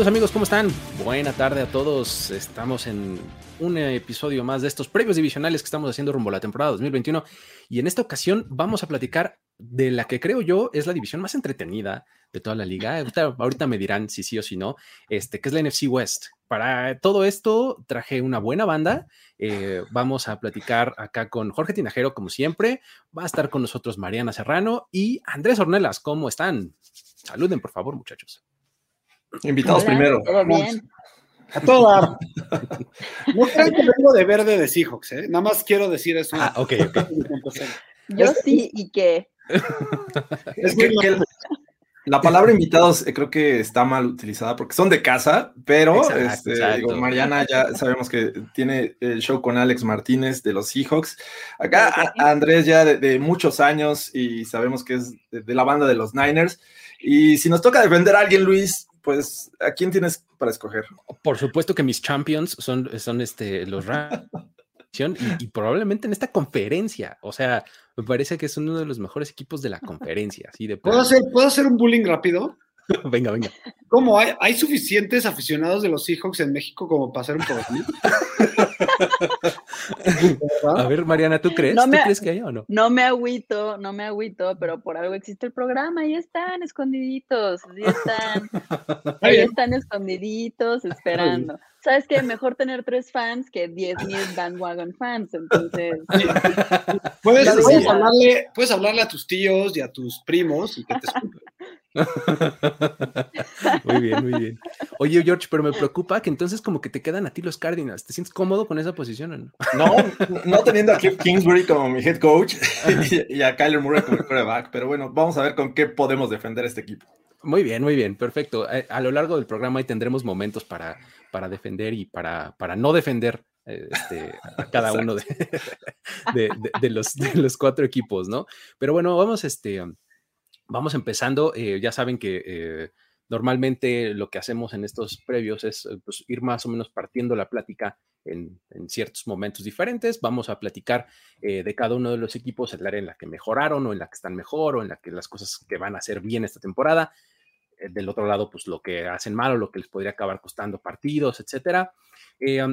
Saludos amigos, ¿cómo están? Buena tarde a todos. Estamos en un episodio más de estos previos divisionales que estamos haciendo rumbo a la temporada 2021 y en esta ocasión vamos a platicar de la que creo yo es la división más entretenida de toda la liga. Ahorita, me dirán si sí o si no, este, que es la NFC West. Para todo esto traje una buena banda. Eh, vamos a platicar acá con Jorge Tinajero, como siempre. Va a estar con nosotros Mariana Serrano y Andrés Ornelas. ¿Cómo están? Saluden, por favor, muchachos. Invitados primero. ¿Todo bien? A todo dar. No creo que vengo de verde de Seahawks, ¿eh? Nada más quiero decir eso. Ah, ok, ok. Yo sí, ¿y qué? Es que, que la palabra invitados eh, creo que está mal utilizada porque son de casa, pero Exacto, este, exacto. digo, Mariana ya sabemos que tiene el show con Alex Martínez de los Seahawks. Acá a- a Andrés ya de, de muchos años y sabemos que es de, de la banda de los Niners. Y si nos toca defender a alguien, Luis, pues ¿a quién tienes para escoger? Por supuesto que mis champions son, son este, los Rams. Y, y probablemente en esta conferencia, o sea, me parece que es uno de los mejores equipos de la conferencia, así de ¿Puedo hacer, ¿puedo hacer un bullying rápido? Venga, venga. ¿Cómo hay, hay suficientes aficionados de los Seahawks en México como para hacer un programa? A ver, Mariana, ¿tú crees? No ¿Tú crees que haya o no? No me agüito, no me agüito, pero por algo existe el programa, ahí están escondiditos, ahí están, ahí bien. están escondiditos esperando. ¿Sabes qué? Mejor tener tres fans que diez mil bandwagon fans, entonces, Puedes, hablarle, puedes hablarle a tus tíos y a tus primos y que te escuchen. Muy bien, muy bien. Oye, George, pero me preocupa que entonces como que te quedan a ti los Cardinals. ¿Te sientes cómodo con esa posición o no? No, no teniendo a Cliff Kingsbury como mi head coach y, y a Kyler Murray como el quarterback, pero bueno, vamos a ver con qué podemos defender este equipo. Muy bien, muy bien, perfecto. A, a lo largo del programa ahí tendremos momentos para, para defender y para, para no defender eh, este, a cada uno de, de- de- de los, de los cuatro equipos, ¿no? Pero bueno, vamos, este, vamos empezando. Eh, ya saben que eh, normalmente lo que hacemos en estos previos es eh, pues, ir más o menos partiendo la plática en, ciertos momentos diferentes. Vamos a platicar de cada uno de los equipos, el área en la que mejoraron o en la que están mejor o en la que las cosas que van a hacer bien esta temporada. Del otro lado, pues lo que hacen mal o lo que les podría acabar costando partidos, etcétera.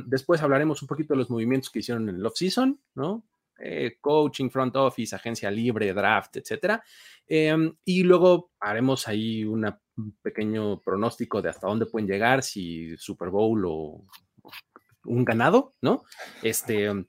Después hablaremos un poquito de los movimientos que hicieron en el off-season, ¿no? Eh, coaching, front office, agencia libre, draft, etcétera. Um, y luego haremos ahí un pequeño pronóstico de hasta dónde pueden llegar, si Super Bowl o un ganado, ¿no? Este, um,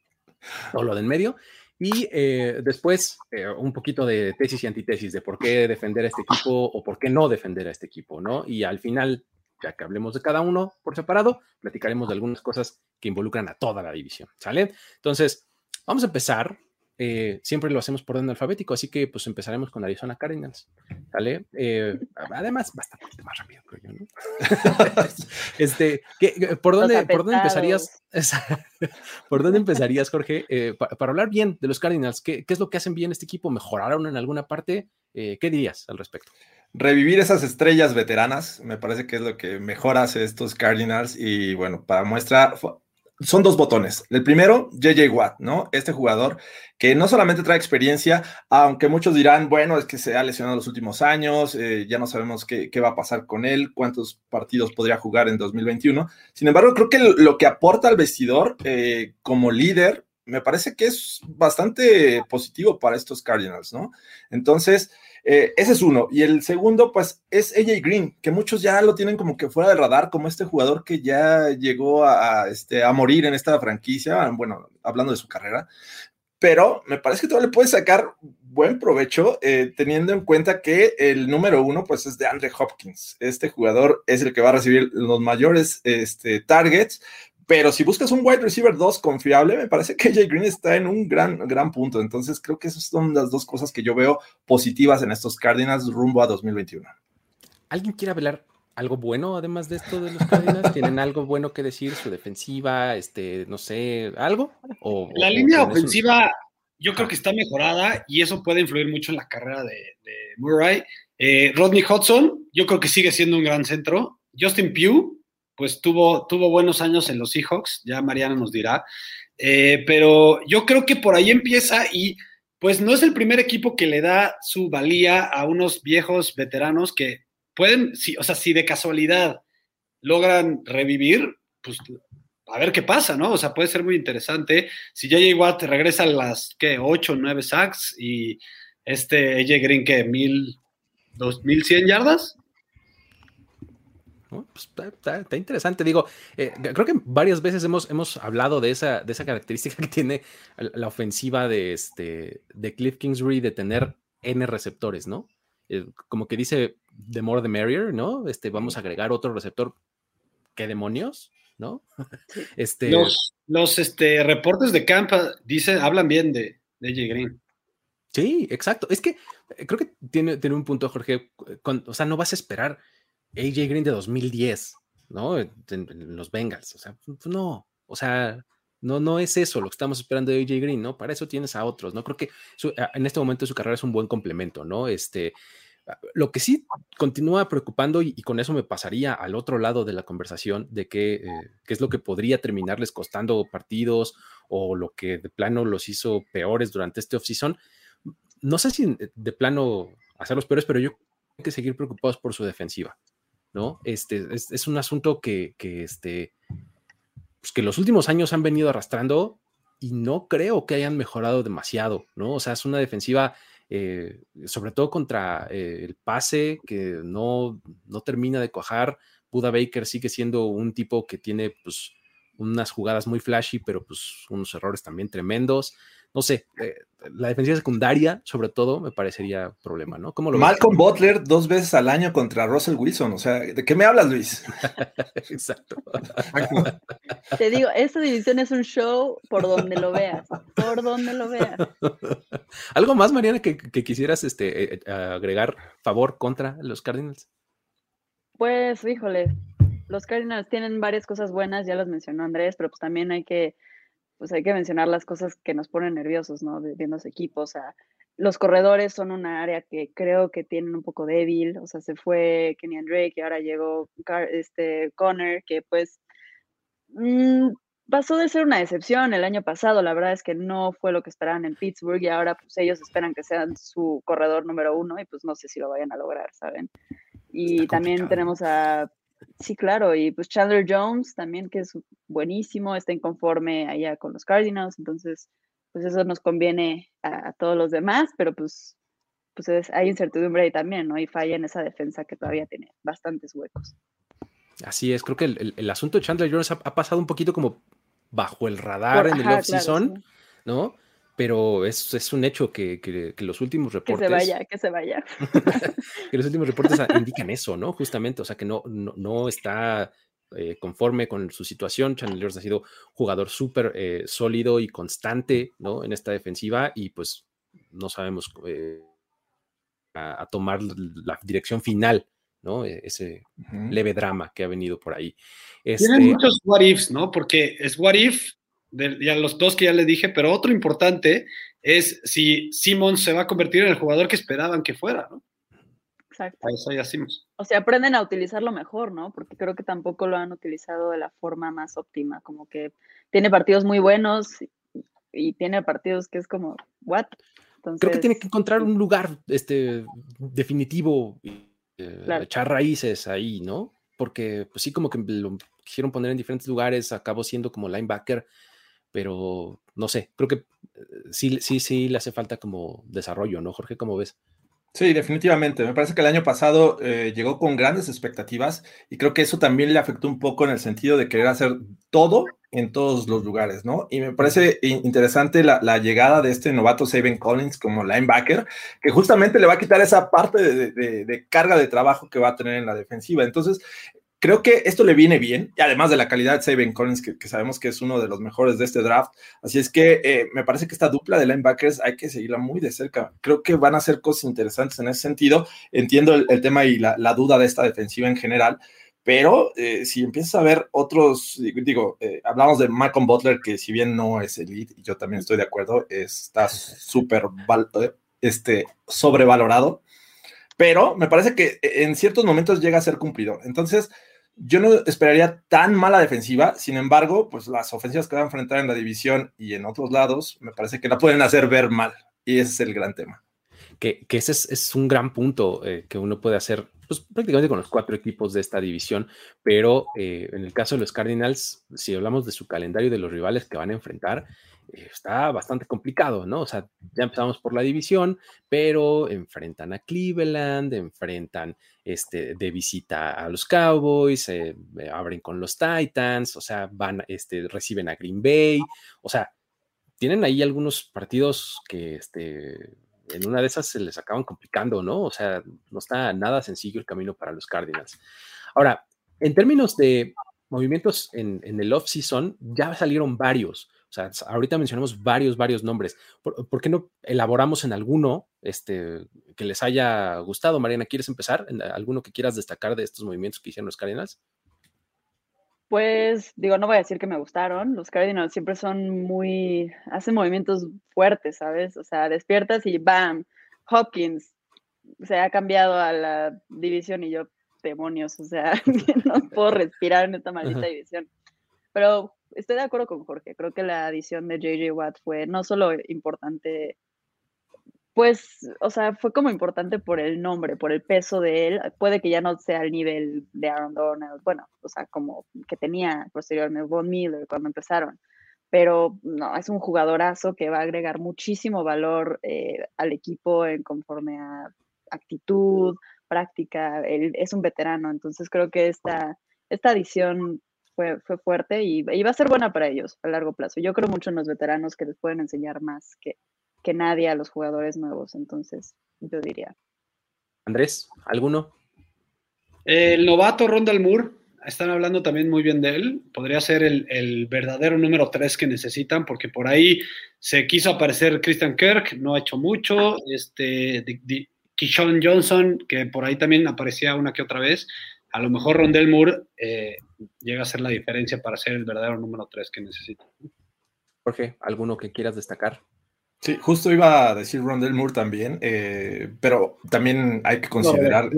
o lo de en medio. Y eh, después eh, un poquito de tesis y antitesis de por qué defender a este equipo o por qué no defender a este equipo, ¿no? Y al final, ya que hablemos de cada uno por separado, platicaremos de algunas cosas que involucran a toda la división, ¿sale? Entonces, vamos a empezar. eh, siempre lo hacemos por orden alfabético, así que pues empezaremos con Arizona Cardinals, ¿sale? Eh, además, poquito más rápido, creo yo, ¿no? este, ¿qué- ¿por, dónde, ¿Por dónde empezarías? ¿Por dónde empezarías, Jorge? Eh, pa- para hablar bien de los Cardinals, ¿qué, qué es lo que hacen bien este equipo? ¿Mejoraron en alguna parte? Eh, ¿Qué dirías al respecto? Revivir esas estrellas veteranas, me parece que es lo que mejor hace estos Cardinals. Y bueno, para muestra, son dos botones. El primero, JJ Watt, ¿no? Este jugador que no solamente trae experiencia, aunque muchos dirán, bueno, es que se ha lesionado los últimos años, eh, ya no sabemos qué, qué va a pasar con él, cuántos partidos podría jugar en 2021. Sin embargo, creo que lo, que aporta al vestidor eh, como líder, me parece que es bastante positivo para estos Cardinals, ¿no? Entonces, eh, ese es uno. Y el segundo, pues, es AJ Green, que muchos ya lo tienen como que fuera del radar, como este jugador que ya llegó a, este, a morir en esta franquicia, bueno, hablando de su carrera. Pero me parece que todavía le puede sacar buen provecho, eh, teniendo en cuenta que el número uno, pues, es de Andre Hopkins. Este jugador es el que va a recibir los mayores este, targets, Pero si buscas un wide receiver 2 confiable, me parece que AJ Green está en un gran, gran punto. Entonces creo que esas son las dos cosas que yo veo positivas en estos Cardinals rumbo a 2021. ¿Alguien quiere hablar algo bueno además de esto de los Cardinals? ¿Tienen algo bueno que decir? ¿Su defensiva? Este, no sé, algo? ¿O, la línea ofensiva yo creo que está mejorada y eso puede influir mucho en la carrera de, Murray. Eh, Rodney Hudson, yo creo que sigue siendo un gran centro. Justin Pugh, pues tuvo, tuvo buenos años en los Seahawks, ya Mariana nos dirá. Eh, pero yo creo que por ahí empieza y pues no es el primer equipo que le da su valía a unos viejos veteranos que pueden, si, o sea, si de casualidad logran revivir, pues a ver qué pasa, ¿no? O sea, puede ser muy interesante. Si JJ Watt regresa a las, ¿qué? 8 o 9 sacks y este AJ Green, ¿qué? ¿Mil, dos, mil Pues está, interesante. Digo, eh, creo que varias veces hemos, hemos hablado de esa, de esa característica que tiene la ofensiva de, este, de Cliff Kingsbury de tener N receptores, ¿no? Eh, como que dice the more the merrier, ¿no? Este, vamos a agregar otro receptor. ¿Qué demonios? ¿No? Este... Los, los este, reportes de campa dicen, hablan bien de, de AJ Green. Sí, exacto. Es que eh, creo que tiene, tiene un punto, Jorge. o sea, no vas a esperar AJ Green de 2010, ¿no? En, los Bengals. O sea, no. O sea, no, no es eso lo que estamos esperando de AJ Green, ¿no? Para eso tienes a otros, ¿no? Creo que en este momento su carrera es un buen complemento, ¿no? Este, lo que sí continúa preocupando, y, con eso me pasaría al otro lado de la conversación, de qué, eh, qué es lo que podría terminarles costando partidos o lo que de plano los hizo peores durante este offseason. No sé si de plano hacerlos peores, pero yo hay que seguir preocupados por su defensiva, ¿no? Este, es, un asunto que, que, este, pues que los últimos años han venido arrastrando y no creo que hayan mejorado demasiado, ¿no? O sea, es una defensiva eh, sobre todo contra eh, el pase que no, no termina de cuajar. Buda Baker sigue siendo un tipo que tiene pues unas jugadas muy flashy, pero pues unos errores también tremendos. No sé, eh, la defensiva secundaria, sobre todo, me parecería problema, ¿no? ¿Cómo lo Malcolm Butler dos veces al año contra Russell Wilson, o sea, ¿de qué me hablas, Luis? Exacto. Te digo, esta división es un show por donde lo veas, por donde lo veas. ¿Algo más, Mariana, que, quisieras este, eh, eh, agregar favor contra los Cardinals? Pues, híjole, los Cardinals tienen varias cosas buenas, ya las mencionó Andrés, pero pues también hay que pues hay que mencionar las cosas que nos ponen nerviosos, ¿no? Viendo los equipos, o sea, los corredores son una área que creo que tienen un poco débil, o sea, se fue Kenny Drake y ahora llegó este Connor, que pues mm, pasó de ser una decepción el año pasado, la verdad es que no fue lo que esperaban en Pittsburgh y ahora pues ellos esperan que sean su corredor número uno y pues no sé si lo vayan a lograr, ¿saben? Y también tenemos a Sí, claro, y pues Chandler Jones también, que es buenísimo, está inconforme allá con los Cardinals, entonces, pues eso nos conviene a, todos los demás, pero pues, pues hay incertidumbre ahí también, ¿no? Y falla en esa defensa que todavía tiene bastantes huecos. Así es, creo que el, asunto de Chandler Jones ha, pasado un poquito como bajo el radar en el off-season, ¿no? Pero es, es un hecho que, que, los últimos reportes... Que se vaya, que se vaya. que los últimos reportes indican eso, ¿no? Justamente, o sea, que no, no, está eh, conforme con su situación. Chandler ha sido jugador súper eh, sólido y constante, ¿no? En esta defensiva y pues no sabemos eh, a, tomar la dirección final, ¿no? E, ese leve drama que ha venido por ahí. Tienen este muchos what ifs, ¿no? Porque es what if ya los dos que ya le dije, pero otro importante es si Simmons se va a convertir en el jugador que esperaban que fuera, ¿no? Exacto. eso ya O sea, aprenden a utilizarlo mejor, ¿no? Porque creo que tampoco lo han utilizado de la forma más óptima, como que tiene partidos muy buenos y, tiene partidos que es como, ¿what? creo que tiene que encontrar un lugar este, definitivo, y eh, echar raíces ahí, ¿no? Porque pues sí, como que lo quisieron poner en diferentes lugares, acabó siendo como linebacker, pero no sé, creo que eh, sí, sí, sí le hace falta como desarrollo, ¿no, Jorge? ¿Cómo ves? Sí, definitivamente. Me parece que el año pasado eh, llegó con grandes expectativas y creo que eso también le afectó un poco en el sentido de querer hacer todo en todos los lugares, ¿no? Y me parece interesante la, llegada de este novato Saban Collins como linebacker, que justamente le va a quitar esa parte de, de, carga de trabajo que va a tener en la defensiva. Entonces, creo que esto le viene bien, y además de la calidad de Saban Collins, que, sabemos que es uno de los mejores de este draft. Así es que eh, me parece que esta dupla de linebackers hay que seguirla muy de cerca. Creo que van a hacer cosas interesantes en ese sentido. Entiendo el, tema y la, duda de esta defensiva en general, pero eh, si empiezas a ver otros, digo, eh, hablamos de Malcolm Butler, que si bien no es elite, y yo también estoy de acuerdo, está súper este, sobrevalorado pero me parece que en ciertos momentos llega a ser cumplidor. Entonces, yo no esperaría tan mala defensiva, sin embargo, pues las ofensivas que van a enfrentar en la división y en otros lados, me parece que la pueden hacer ver mal, y ese es el gran tema. Que, ese es, un gran punto eh, que uno puede hacer pues, prácticamente con los cuatro equipos de esta división, pero eh, en el caso de los Cardinals, si hablamos de su calendario de los rivales que van a enfrentar, está bastante complicado, ¿no? O sea, ya empezamos por la división, pero enfrentan a Cleveland, enfrentan este, de visita a los Cowboys, eh, eh, abren con los Titans, o sea, van, este, reciben a Green Bay, o sea, tienen ahí algunos partidos que, este, en una de esas se les acaban complicando, ¿no? O sea, no está nada sencillo el camino para los Cardinals. Ahora, en términos de movimientos en, en el off-season, ya salieron varios. O sea, ahorita mencionamos varios, varios nombres. ¿Por, qué no elaboramos en alguno este, que les haya gustado? Mariana, ¿quieres empezar? ¿En ¿Alguno que quieras destacar de estos movimientos que hicieron los Cardinals? Pues digo, no voy a decir que me gustaron. Los Cardinals siempre son muy, hacen movimientos fuertes, ¿sabes? O sea, despiertas y ¡bam! Hopkins se ha cambiado a la división y yo, demonios, o sea, no puedo respirar en esta maldita división. Pero estoy de acuerdo con Jorge. Creo que la adición de JJ Watt fue no solo importante, pues, o sea, fue como importante por el nombre, por el peso de él. Puede que ya no sea el nivel de Aaron Donald, bueno, o sea, como que tenía posteriormente Von Miller cuando empezaron. Pero no, es un jugadorazo que va a agregar muchísimo valor eh, al equipo en conforme a actitud, práctica. Él es un veterano, entonces creo que esta, esta adición fue, fue fuerte y, va a ser buena para ellos a largo plazo. Yo creo mucho en los veteranos que les pueden enseñar más que, que nadie a los jugadores nuevos, entonces yo diría. Andrés, ¿alguno? El novato Rondal Moore, están hablando también muy bien de él. Podría ser el, verdadero número 3 que necesitan, porque por ahí se quiso aparecer Christian Kirk, no ha hecho mucho. Este, Kishon Johnson, que por ahí también aparecía una que otra vez a lo mejor Rondell Moore eh, llega a ser la diferencia para ser el verdadero número 3 que necesita. Jorge, ¿alguno que quieras destacar? Sí, justo iba a decir Rondell Moore también, eh, pero también hay que considerar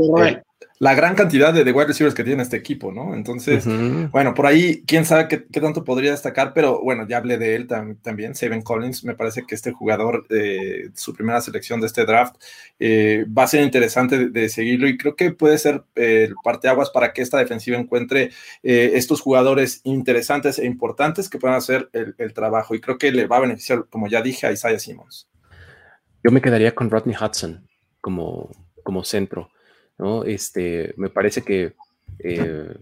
la gran cantidad de, de, wide receivers que tiene este equipo, ¿no? Entonces, bueno, por ahí, quién sabe qué, tanto podría destacar, pero bueno, ya hablé de él también, Saban Collins, me parece que este jugador, eh, su primera selección de este draft, eh, va a ser interesante de, seguirlo y creo que puede ser eh, el parteaguas para que esta defensiva encuentre estos jugadores interesantes e importantes que puedan hacer el, el, trabajo y creo que le va a beneficiar, como ya dije, a Isaiah Simmons. Yo me quedaría con Rodney Hudson como, como centro ¿no? Este, me parece que eh,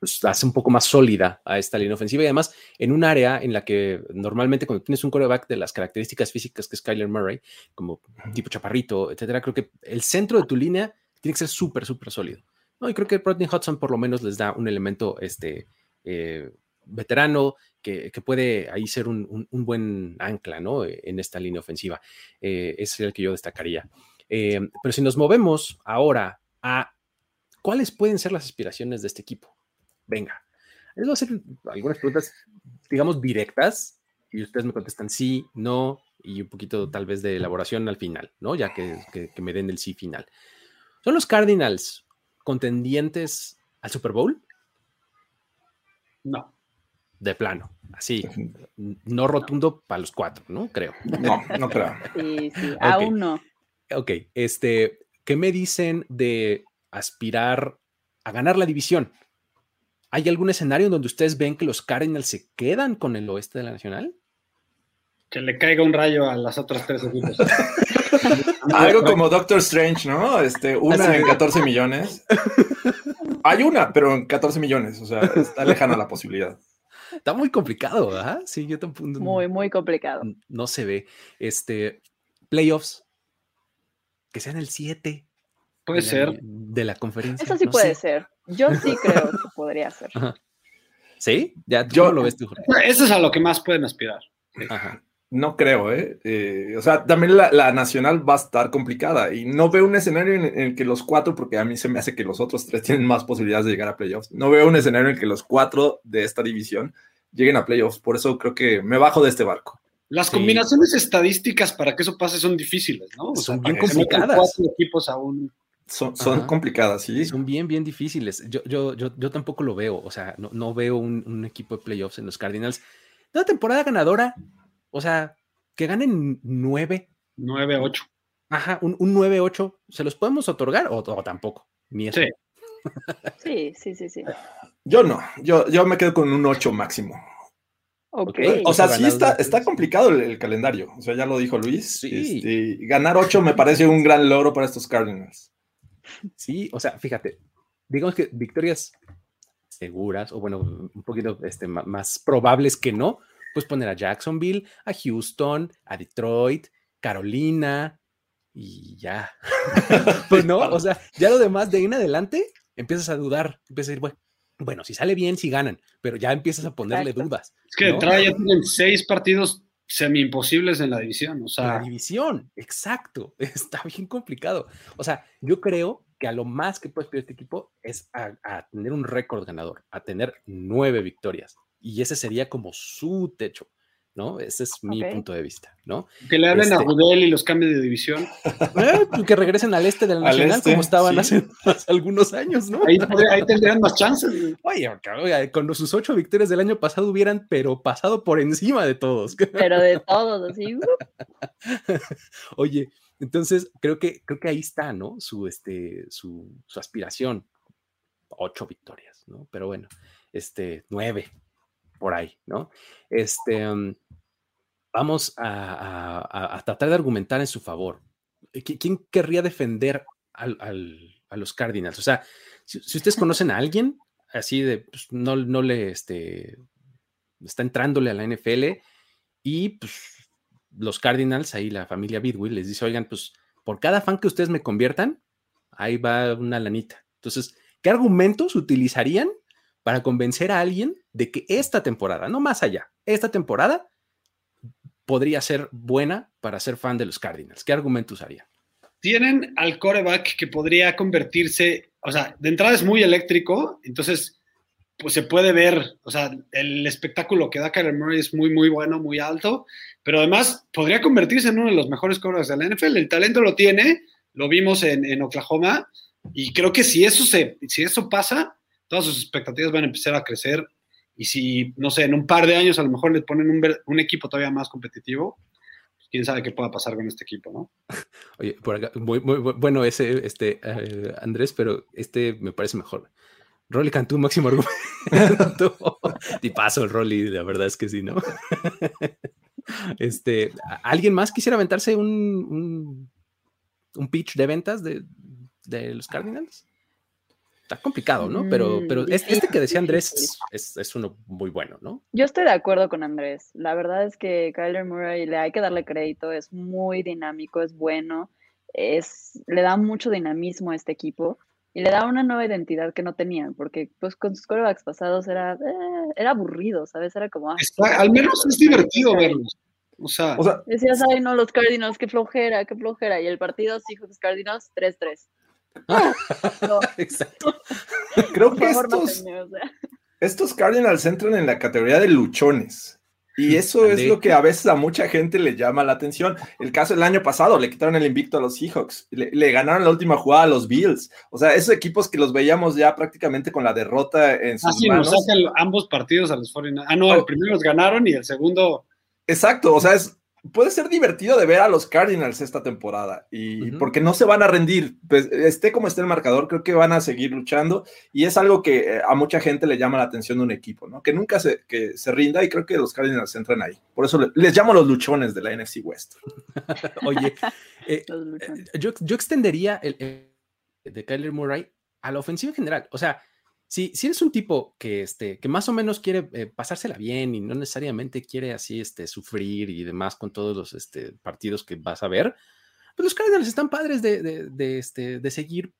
pues, hace un poco más sólida a esta línea ofensiva y además en un área en la que normalmente cuando tienes un quarterback de las características físicas que es Kyler Murray, como tipo chaparrito, etcétera, creo que el centro de tu línea tiene que ser súper, súper sólido. ¿no? Y creo que Rodney Hudson por lo menos les da un elemento este, eh, veterano que, puede ahí ser un, buen ancla ¿no? en esta línea ofensiva. Eh, es el que yo destacaría. Eh, pero si nos movemos ahora a cuáles pueden ser las aspiraciones de este equipo. Venga, les voy a hacer algunas preguntas, digamos, directas, y ustedes me contestan sí, no, y un poquito tal vez de elaboración al final, ¿no? Ya que, que me den el sí final. ¿Son los Cardinals contendientes al Super Bowl? No. De plano, así, no rotundo para los cuatro, ¿no? Creo. No, no creo. Sí, sí, aún no. Ok, este, ¿qué me dicen de aspirar a ganar la división? ¿Hay algún escenario en donde ustedes ven que los Cardinals se quedan con el oeste de la Nacional? Que le caiga un rayo a las otras tres equipos. Algo como Doctor Strange, ¿no? Este, una en 14 millones. Hay una, pero en 14 millones. O sea, está lejana la posibilidad. Está muy complicado, ¿verdad? Sí, yo tampoco. Muy, muy complicado. No se ve. Este, playoffs, que sean el 7. Puede ser. de la conferencia. Eso sí puede ser. Yo sí creo que podría ser. ¿Sí? Ya, yo lo ves tú. Eso es a lo que más pueden aspirar. Ajá. No creo, ¿eh? ¿eh? o sea, también la, nacional va a estar complicada y no veo un escenario en, el que los cuatro, porque a mí se me hace que los otros tres tienen más posibilidades de llegar a playoffs, no veo un escenario en el que los cuatro de esta división lleguen a playoffs, por eso creo que me bajo de este barco. Las combinaciones estadísticas para que eso pase son difíciles, ¿no? son bien complicadas. Cuatro equipos aún. Son, son complicadas, sí. Son bien, bien difíciles. Yo, yo, yo, yo tampoco lo veo. O sea, no, no veo un, un, equipo de playoffs en los Cardinals. De una temporada ganadora, o sea, que ganen 9. 9-8. Ajá, un, un 9-8. ¿Se los podemos otorgar o, tampoco? Ni eso. Sí. sí, sí, sí, Yo no, yo, yo me quedo con un 8 máximo. Okay. O sea, sí está, está complicado el, calendario. O sea, ya lo dijo Luis. Sí. Este, ganar 8 me parece un gran logro para estos Cardinals. Sí, o sea, fíjate, digamos que victorias seguras, o bueno, un poquito este, más probables que no, pues poner a Jacksonville, a Houston, a Detroit, Carolina y ya. pues no, o sea, ya lo demás de ahí en adelante empiezas a dudar, empiezas a decir, bueno, bueno, si sale bien, si ganan, pero ya empiezas a ponerle dudas. Es que ¿no? ya tienen seis partidos semi imposibles en la división, o sea. La división, exacto, está bien complicado. O sea, yo creo que a lo más que puede pedir este equipo es a tener un récord ganador, a tener nueve victorias y ese sería como su techo, ¿no? Ese es mi punto de vista, ¿no? Que le hablen a Rudel este y los cambios de división. Eh, que regresen al este del Nacional este, como estaban hace, algunos años, ¿no? Ahí, tendrían más chances. Oye, con sus ocho victorias del año pasado hubieran, pero pasado por encima de todos. Pero de todos, así. Uh. Oye, entonces creo que, creo que ahí está, ¿no? Su, este, su, su aspiración. Ocho victorias, ¿no? Pero bueno, este, nueve, por ahí, ¿no? Este, mm, vamos a, tratar de argumentar en su favor. Eh, ¿Quién querría defender a los Cardinals? O sea, si, ustedes conocen a alguien así de, pues, no, no le, este, está entrándole a la NFL y pues los Cardinals, ahí la familia Bidwill les dice, oigan, pues por cada fan que ustedes me conviertan, ahí va una lanita. Entonces, ¿qué argumentos utilizarían para convencer a alguien de que esta temporada, no más allá, esta temporada podría ser buena para ser fan de los Cardinals. ¿Qué argumento usaría? Tienen al coreback que podría convertirse, o sea, de entrada es muy eléctrico, entonces pues se puede ver, o sea, el espectáculo que da Kyler Murray es muy, muy bueno, muy alto, pero además podría convertirse en uno de los mejores corebacks de la NFL. El talento lo tiene, lo vimos en, en Oklahoma, y creo que si eso, se, si eso pasa, todas sus expectativas van a empezar a crecer y si, no sé, en un par de años a lo mejor le ponen un, equipo todavía más competitivo, pues quién sabe qué pueda pasar con este equipo, ¿no? Oye, por acá, muy, bueno ese, este, eh, Andrés, pero este me parece mejor. Rolly Cantú, máximo argumento. paso el Rolly, la verdad es que sí, ¿no? este, ¿alguien más quisiera aventarse un, un, pitch de ventas de, de los Cardinals? Está complicado, ¿no? Pero, pero mm, este, que decía Andrés es, uno muy bueno, ¿no? Yo estoy de acuerdo con Andrés. La verdad es que Kyler Murray le hay que darle crédito, es muy dinámico, es bueno, es, le da mucho dinamismo a este equipo y le da una nueva identidad que no tenían, porque pues con sus corebacks pasados era, eh, era aburrido, ¿sabes? Era como... Ah, al menos es divertido verlos. O sea, decías, ay, no, los Cardinals, qué flojera, qué flojera. Y el partido, los Cardinals, 3-3. Exacto. Creo que estos, Cardinals entran en la categoría de luchones. Y eso es lo que a veces a mucha gente le llama la atención. El caso del año pasado, le quitaron el invicto a los Seahawks, le, ganaron la última jugada a los Bills. O sea, esos equipos que los veíamos ya prácticamente con la derrota en sus Así manos. nos ambos partidos a los 49 Ah, no, el oh. primero los ganaron y el segundo. Exacto, o sea, es, puede ser divertido de ver a los Cardinals esta temporada y porque no se van a rendir, pues esté como esté el marcador, creo que van a seguir luchando y es algo que eh, a mucha gente le llama la atención de un equipo, ¿no? Que nunca se, que se rinda y creo que los Cardinals entran ahí. Por eso les llamo los luchones de la NFC West. Oye, eh, eh, yo, yo, extendería el, de Kyler Murray a la ofensiva en general, o sea, si, si eres un tipo que, este, que más o menos quiere eh, pasársela bien y no necesariamente quiere así este, sufrir y demás con todos los este, partidos que vas a ver, pues los Cardinals están padres de, de, este, de seguir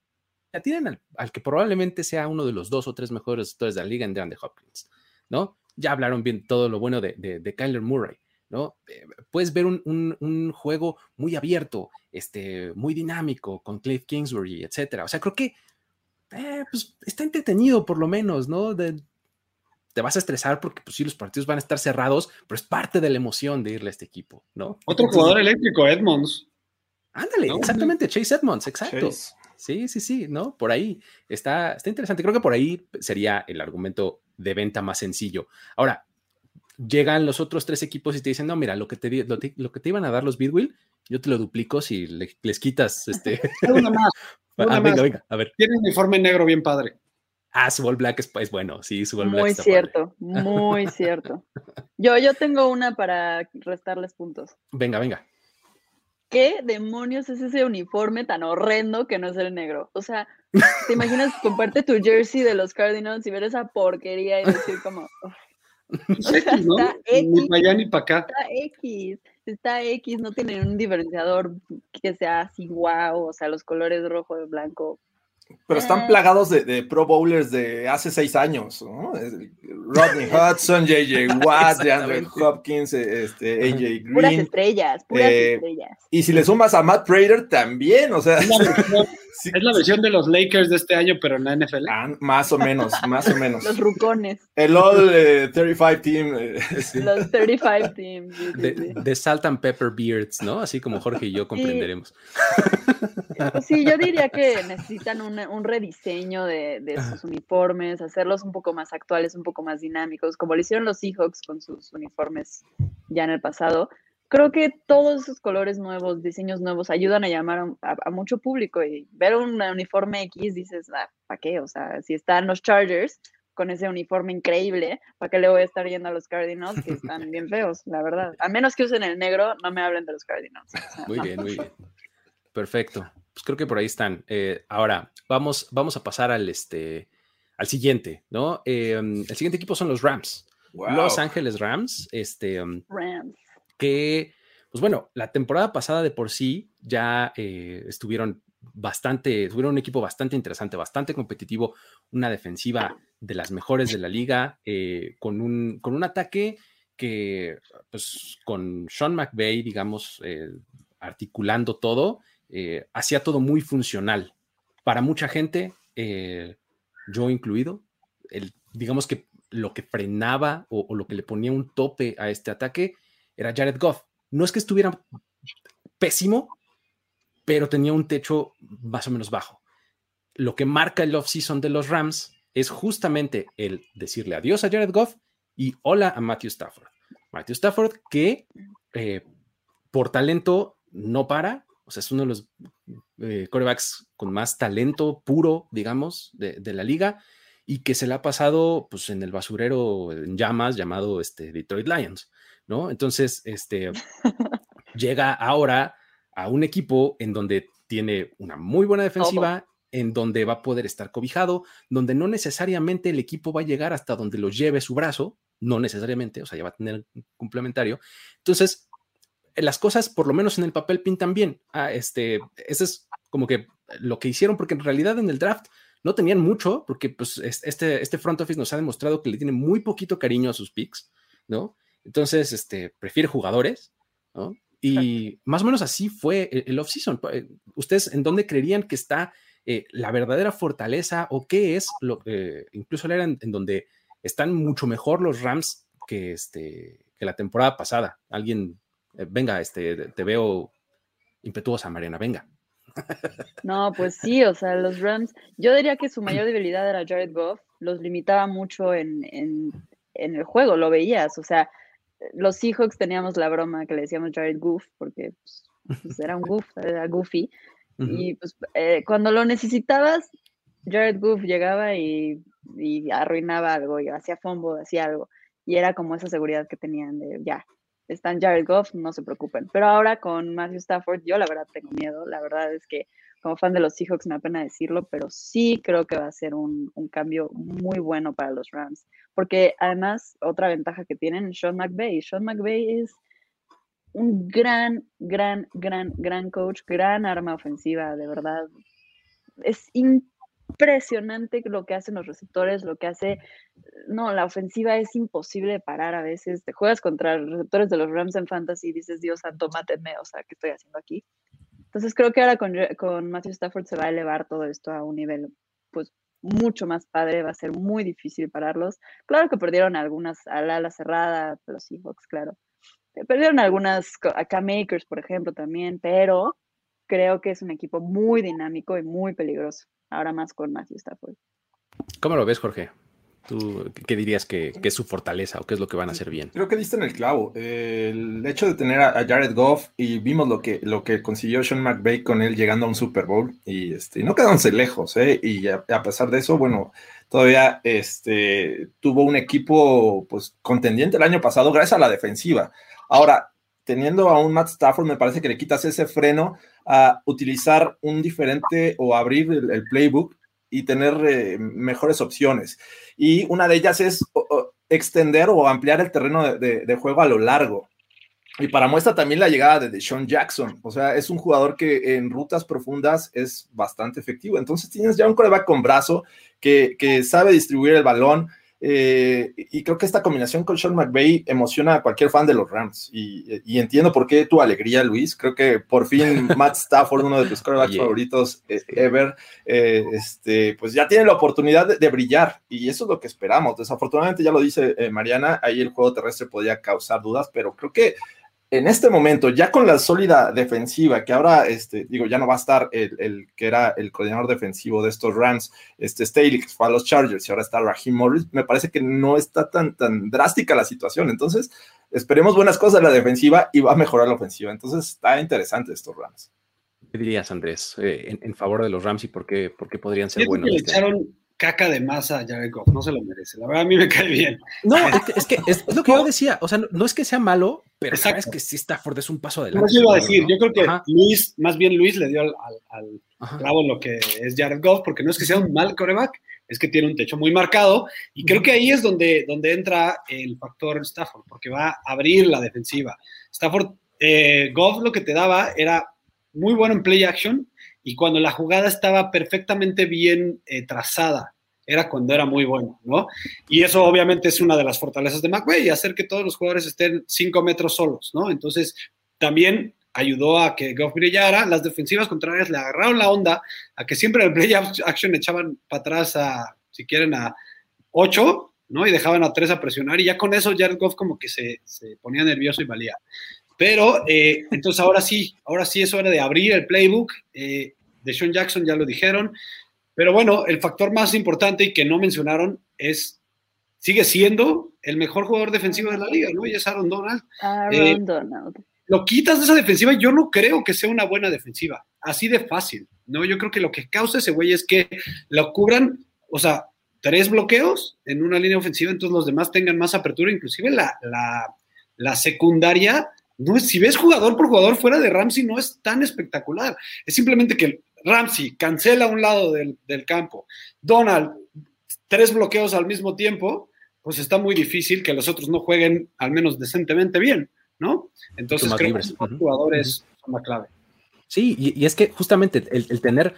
tienen al, que probablemente sea uno de los dos o tres mejores receptores de la liga en DeAndre Hopkins, ¿no? Ya hablaron bien todo lo bueno de, de, Kyler Murray, ¿no? Eh, puedes ver un, juego muy abierto, este, muy dinámico con Cliff Kingsbury, etcétera. O sea, creo que eh, pues, está entretenido por lo menos, ¿no? te vas a estresar porque pues sí, los partidos van a estar cerrados, pero es parte de la emoción de irle a este equipo, ¿no? Otro jugador eléctrico, Edmonds. Ándale, exactamente, Chase Edmonds, exacto. Sí, sí, sí, ¿no? Por ahí está, está interesante. Creo que por ahí sería el argumento de venta más sencillo. Ahora, llegan los otros tres equipos y te dicen, no, mira, lo que te, lo, que te iban a dar los Bidwill, yo te lo duplico si les quitas este. Una más. ah, venga, venga, a ver. Tiene un uniforme negro bien padre. Ah, su All Black es, bueno, sí, su All Black. Muy cierto, muy cierto. Yo, yo tengo una para restarles puntos. Venga, venga. ¿Qué demonios es ese uniforme tan horrendo que no es el negro? O sea, ¿te imaginas comparte tu jersey de los Cardinals y ver esa porquería y decir como... Está X, ni para allá ni para acá. Está X, está X, no tiene un diferenciador que sea así guau, o sea, los colores rojo y blanco, pero están ah. plagados de, Pro Bowlers de hace seis años, ¿no? Rodney Hudson, JJ Watt, Andrew Hopkins, este, AJ Green. Puras estrellas, puras eh, estrellas. Y si le sumas a Matt Prater, también, o sea. Es la versión de los Lakers de este año, pero en la NFL. Ah, más o menos, más o menos. los rucones. El All 35 eh, Team. Eh, los 35 Team. de, Salt and Pepper Beards, ¿no? Así como Jorge y yo comprenderemos. Sí, yo diría que necesitan un, rediseño de, de, sus uniformes, hacerlos un poco más actuales, un poco más dinámicos, como lo hicieron los Seahawks con sus uniformes ya en el pasado creo que todos esos colores nuevos, diseños nuevos, ayudan a llamar a, mucho público y ver un uniforme X dices, ah, ¿para qué? O sea, si están los Chargers con ese uniforme increíble, ¿para qué le voy a estar yendo a los Cardinals que están bien feos, la verdad? A menos que usen el negro, no me hablen de los Cardinals. muy bien, muy bien. Perfecto. Pues creo que por ahí están. Eh, ahora, vamos, vamos a pasar al, este, al siguiente, ¿no? Em, el siguiente equipo son los Rams. Los Ángeles Rams. Este, em, Rams que, pues bueno, la temporada pasada de por sí ya eh, estuvieron bastante, tuvieron un equipo bastante interesante, bastante competitivo, una defensiva de las mejores de la liga, eh, con, un, con un ataque que, pues con Sean McVay, digamos, eh, articulando todo, hacía todo muy funcional. Para mucha gente, yo incluido, el, digamos que lo que frenaba o, lo que le ponía un tope a este ataque era Jared Goff. No es que estuviera pésimo, pero tenía un techo más o menos bajo. Lo que marca el off-season de los Rams es justamente el decirle adiós a Jared Goff y hola a Matthew Stafford. Matthew Stafford que eh, por talento no para, o sea, es uno de los eh, corebacks con más talento puro, digamos, de, la liga y que se le ha pasado pues, en el basurero en llamas llamado este, Detroit Lions. ¿No? Entonces, este, llega ahora a un equipo en donde tiene una muy buena defensiva, en donde va a poder estar cobijado, donde no necesariamente el equipo va a llegar hasta donde lo lleve su brazo, no necesariamente, o sea, ya va a tener un complementario. Entonces, las cosas, por lo menos en el papel, pintan bien. Ah, este, ese es como que lo que hicieron, porque en realidad en el draft no tenían mucho, porque pues este, este front office nos ha demostrado que le tiene muy poquito cariño a sus picks, ¿no? Entonces, este, prefiere jugadores, ¿no? Y más o menos así fue el, off-season. Eh, ¿Ustedes en dónde creerían que está eh, la verdadera fortaleza o qué es lo que incluso era en, donde están mucho mejor los Rams que, este, que la temporada pasada? Alguien, eh, venga, este, te veo impetuosa, Mariana, venga. No, pues sí, o sea, los Rams, yo diría que su mayor debilidad era Jared Goff, los limitaba mucho en, en el juego, lo veías, o sea, los Seahawks teníamos la broma que le decíamos Jared Goof, porque pues, pues, era un goof, era goofy. Y pues eh, cuando lo necesitabas, Jared Goof llegaba y, arruinaba algo, y hacía fumble, hacía algo. Y era como esa seguridad que tenían de ya, están Jared Goff, no se preocupen. Pero ahora con Matthew Stafford, yo la verdad tengo miedo. La verdad es que como fan de los Seahawks me apena decirlo, pero sí creo que va a ser un, cambio muy bueno para los Rams. Porque además, otra ventaja que tienen, Sean McVay. Sean McVay es un gran, gran, gran, gran coach, gran arma ofensiva, de verdad. Es impresionante lo que hacen los receptores, lo que hace, no, la ofensiva es imposible de parar a veces, te juegas contra los receptores de los Rams en fantasy y dices, Dios santo, máteme, o sea, ¿qué estoy haciendo aquí? Entonces creo que ahora con, con Matthew Stafford se va a elevar todo esto a un nivel, pues, mucho más padre, va a ser muy difícil pararlos. Claro que perdieron algunas al ala cerrada, los Seahawks, claro. Perdieron algunas, acá Makers, por ejemplo, también, pero creo que es un equipo muy dinámico y muy peligroso. Ahora más con Matthew Stafford. ¿Cómo lo ves, Jorge? ¿Tú qué dirías que, es su fortaleza o qué es lo que van a hacer bien? Creo que diste en el clavo. el hecho de tener a, Jared Goff y vimos lo que, lo que consiguió Sean McVay con él llegando a un Super Bowl y este, no quedándose lejos. ¿eh? Y a, pesar de eso, bueno, todavía este, tuvo un equipo pues, contendiente el año pasado gracias a la defensiva. Ahora, teniendo a un Matt Stafford, me parece que le quitas ese freno a utilizar un diferente o abrir el, playbook y tener eh, mejores opciones. Y una de ellas es extender o ampliar el terreno de, juego a lo largo. Y para muestra también la llegada de Deshaun Jackson. O sea, es un jugador que en rutas profundas es bastante efectivo. Entonces tienes ya un coreback con brazo que, que sabe distribuir el balón, eh, y creo que esta combinación con Sean McVay emociona a cualquier fan de los Rams. Y, entiendo por qué tu alegría, Luis. Creo que por fin Matt Stafford, uno de tus quarterbacks favoritos eh, ever, eh, este, pues ya tiene la oportunidad de, brillar. Y eso es lo que esperamos. Desafortunadamente, ya lo dice Mariana, ahí el juego terrestre podía causar dudas, pero creo que en este momento, ya con la sólida defensiva, que ahora, este, digo, ya no va a estar el, que era el coordinador defensivo de estos Rams, este Staley, que fue a los Chargers, y ahora está Raheem Morris, me parece que no está tan, tan drástica la situación. Entonces, esperemos buenas cosas en la defensiva y va a mejorar la ofensiva. Entonces, está interesante estos Rams. ¿Qué dirías, Andrés, eh, en, favor de los Rams y por qué, por qué podrían ser buenos? Este caca de masa a Jared Goff, no se lo merece. La verdad, a mí me cae bien. No, es que es, lo que yo decía, o sea, no, es que sea malo, pero es que sí Stafford es un paso adelante. No iba a decir, yo creo que Luis, más bien Luis le dio al, al, clavo lo que es Jared Goff, porque no es que sea un mal coreback, es que tiene un techo muy marcado, y creo que ahí es donde, donde entra el factor Stafford, porque va a abrir la defensiva. Stafford, eh, Goff lo que te daba era muy bueno en play action, y cuando la jugada estaba perfectamente bien eh, trazada, era cuando era muy bueno, ¿no? Y eso obviamente es una de las fortalezas de McVay, hacer que todos los jugadores estén cinco metros solos, ¿no? Entonces, también ayudó a que Goff brillara, las defensivas contrarias le agarraron la onda, a que siempre en el play action echaban para atrás a, si quieren, a ocho, ¿no? Y dejaban a tres a presionar, y ya con eso Jared Goff como que se, se ponía nervioso y valía. Pero eh, entonces ahora sí, ahora sí es hora de abrir el playbook. Eh, de Sean Jackson ya lo dijeron. Pero bueno, el factor más importante y que no mencionaron es, sigue siendo el mejor jugador defensivo de la liga, ¿no? Y es Aaron Donald. Aaron eh, Donald. Lo quitas de esa defensiva, yo no creo que sea una buena defensiva, así de fácil, ¿no? Yo creo que lo que causa ese güey es que lo cubran, o sea, tres bloqueos en una línea ofensiva, entonces los demás tengan más apertura, inclusive la, la, la secundaria no si ves jugador por jugador fuera de Ramsey, no es tan espectacular. Es simplemente que Ramsey cancela un lado del, campo. Donald, tres bloqueos al mismo tiempo, pues está muy difícil que los otros no jueguen al menos decentemente bien, ¿no? Entonces creo que los jugadores son la clave. Sí, y, es que justamente el, tener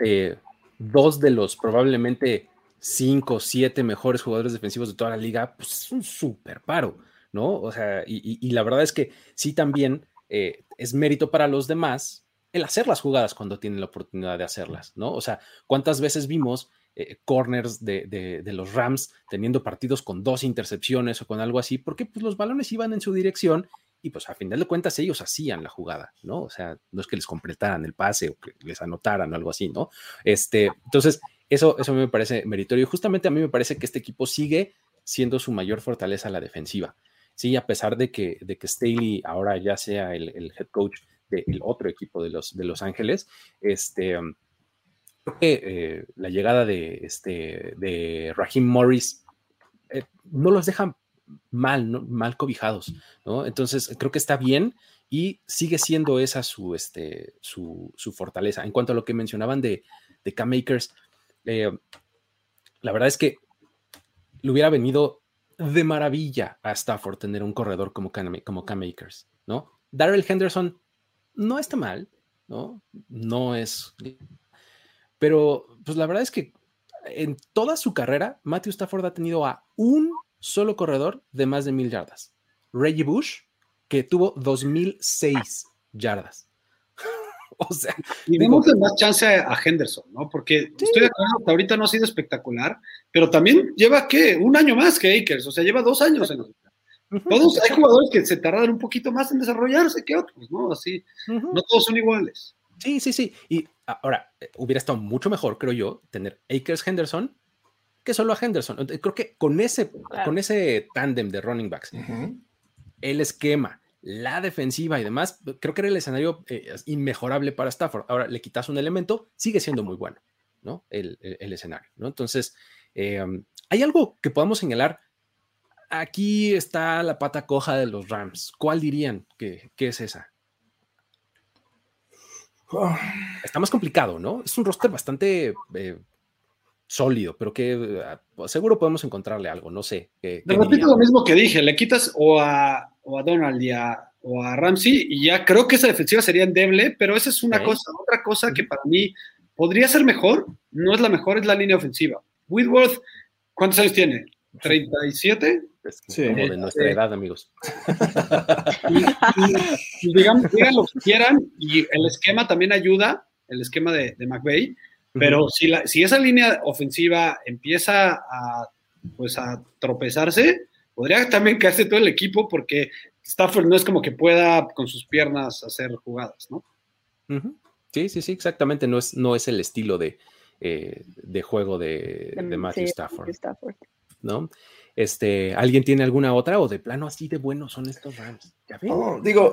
eh, dos de los probablemente cinco, siete mejores jugadores defensivos de toda la liga, pues es un súper paro. ¿No? O sea, y, la verdad es que sí también eh, es mérito para los demás el hacer las jugadas cuando tienen la oportunidad de hacerlas, ¿no? O sea, ¿cuántas veces vimos eh, corners de, los Rams teniendo partidos con dos intercepciones o con algo así? Porque pues, los balones iban en su dirección y pues a final de cuentas ellos hacían la jugada, ¿no? O sea, no es que les completaran el pase o que les anotaran o algo así, ¿no? Este, entonces, eso, eso me parece meritorio. Y justamente a mí me parece que este equipo sigue siendo su mayor fortaleza la defensiva sí, a pesar de que, de que Staley ahora ya sea el, head coach del otro equipo de los, de los Ángeles, este, um, creo que eh, la llegada de, este, de Raheem Morris eh, no los deja mal, mal cobijados, ¿no? Entonces, creo que está bien y sigue siendo esa su, este, su, fortaleza. En cuanto a lo que mencionaban de, de K-Makers, eh, la verdad es que le hubiera venido de maravilla a Stafford tener un corredor como Cam, como Makers, ¿no? Darrell Henderson no está mal, ¿no? No es... Pero, pues la verdad es que en toda su carrera, Matthew Stafford ha tenido a un solo corredor de más de mil yardas. Reggie Bush, que tuvo 2006 yardas. o sea, y vemos más chance a Henderson, ¿no? Porque estoy de acuerdo, hasta ahorita no ha sido espectacular, pero también lleva, ¿qué? Un año más que Akers, o sea, lleva dos años en Todos hay jugadores que se tardan un poquito más en desarrollarse que otros, ¿no? Así, no todos son iguales. Sí, sí, sí. Y ahora, eh, hubiera estado mucho mejor, creo yo, tener Akers Henderson que solo a Henderson. Creo que con ese, con ese tándem de running backs, el esquema, la defensiva y demás, creo que era el escenario eh, inmejorable para Stafford. Ahora le quitas un elemento, sigue siendo muy bueno, ¿no? El, escenario, ¿no? Entonces, eh, hay algo que podamos señalar. Aquí está la pata coja de los Rams. ¿Cuál dirían que, es esa? Ah. Está más complicado, ¿no? Es un roster bastante eh, sólido, pero que seguro podemos encontrarle algo, no sé. Repito lo mismo que dije, le quitas o a o a Donald y a, o a Ramsey, y ya creo que esa defensiva sería endeble, pero esa es una cosa. Otra cosa que para mí podría ser mejor, no es la mejor, es la línea ofensiva. Whitworth, ¿cuántos años tiene? ¿37? sí, como de nuestra edad, amigos. Y, digamos, digan lo que quieran, y el esquema también ayuda, el esquema de, de McVeigh, pero si, la, si esa línea ofensiva empieza a, pues a tropezarse, podría también caerse todo el equipo porque Stafford no es como que pueda con sus piernas hacer jugadas, ¿no? Sí, sí, sí, exactamente. No es, no es el estilo de, eh, de juego de, de Matthew Stafford. ¿no? Este, ¿Alguien tiene alguna otra o de plano así de buenos son estos Rams? digo,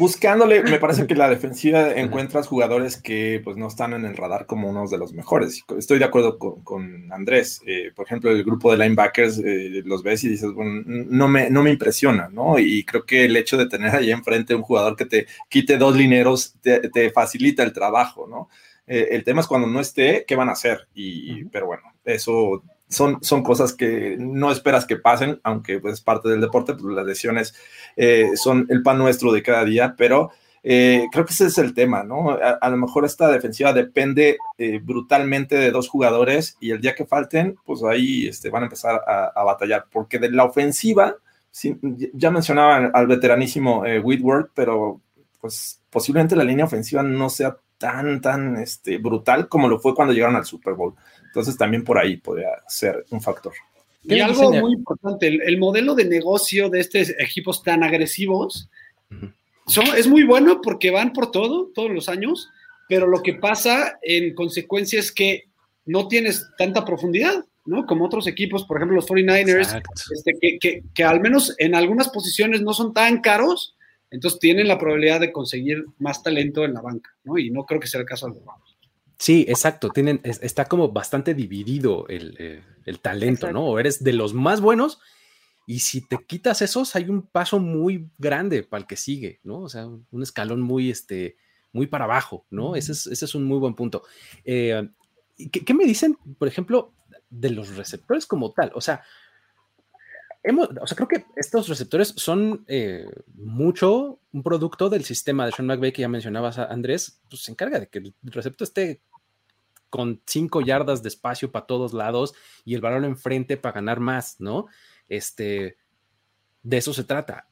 buscándole, me parece que la defensiva encuentras jugadores que pues no están en el radar como unos de los mejores. Estoy de acuerdo con, Andrés. Eh, por ejemplo, el grupo de linebackers eh, los ves y dices, bueno, no me, no me impresiona, ¿no? Y creo que el hecho de tener ahí enfrente un jugador que te quite dos lineros te, facilita el trabajo, ¿no? Eh, el tema es cuando no esté, ¿qué van a hacer? Y, pero bueno, eso son, son cosas que no esperas que pasen, aunque pues, es parte del deporte, pues las lesiones eh, son el pan nuestro de cada día, pero eh, creo que ese es el tema, ¿no? A, lo mejor esta defensiva depende eh, brutalmente de dos jugadores y el día que falten, pues ahí este, van a empezar a, batallar, porque de la ofensiva, ya mencionaba al veteranísimo Whitworth, pero pues posiblemente la línea ofensiva no sea tan, tan este, brutal como lo fue cuando llegaron al Super Bowl. Entonces también por ahí podría ser un factor. Y algo muy importante, el, modelo de negocio de estos equipos tan agresivos son, es muy bueno porque van por todo, todos los años, pero lo que pasa en consecuencia es que no tienes tanta profundidad, ¿no? Como otros equipos, por ejemplo los 49ers, este, que, que, que, al menos en algunas posiciones no son tan caros, entonces tienen la probabilidad de conseguir más talento en la banca, ¿no? Y no creo que sea el caso de los Rams. Sí, exacto. Tienen, está como bastante dividido el, talento, ¿no? O eres de los más buenos y si te quitas esos, hay un paso muy grande para el que sigue, ¿no? O sea, un escalón muy, este, muy para abajo, ¿no? ese, es, ese es un muy buen punto. Eh, ¿qué, me dicen, por ejemplo, de los receptores como tal? O sea, o sea, creo que estos receptores son eh, mucho un producto del sistema de Sean McVay que ya mencionabas, Andrés, pues se encarga de que el receptor esté con cinco yardas de espacio para todos lados y el balón enfrente para ganar más, ¿no? Este, de eso se trata.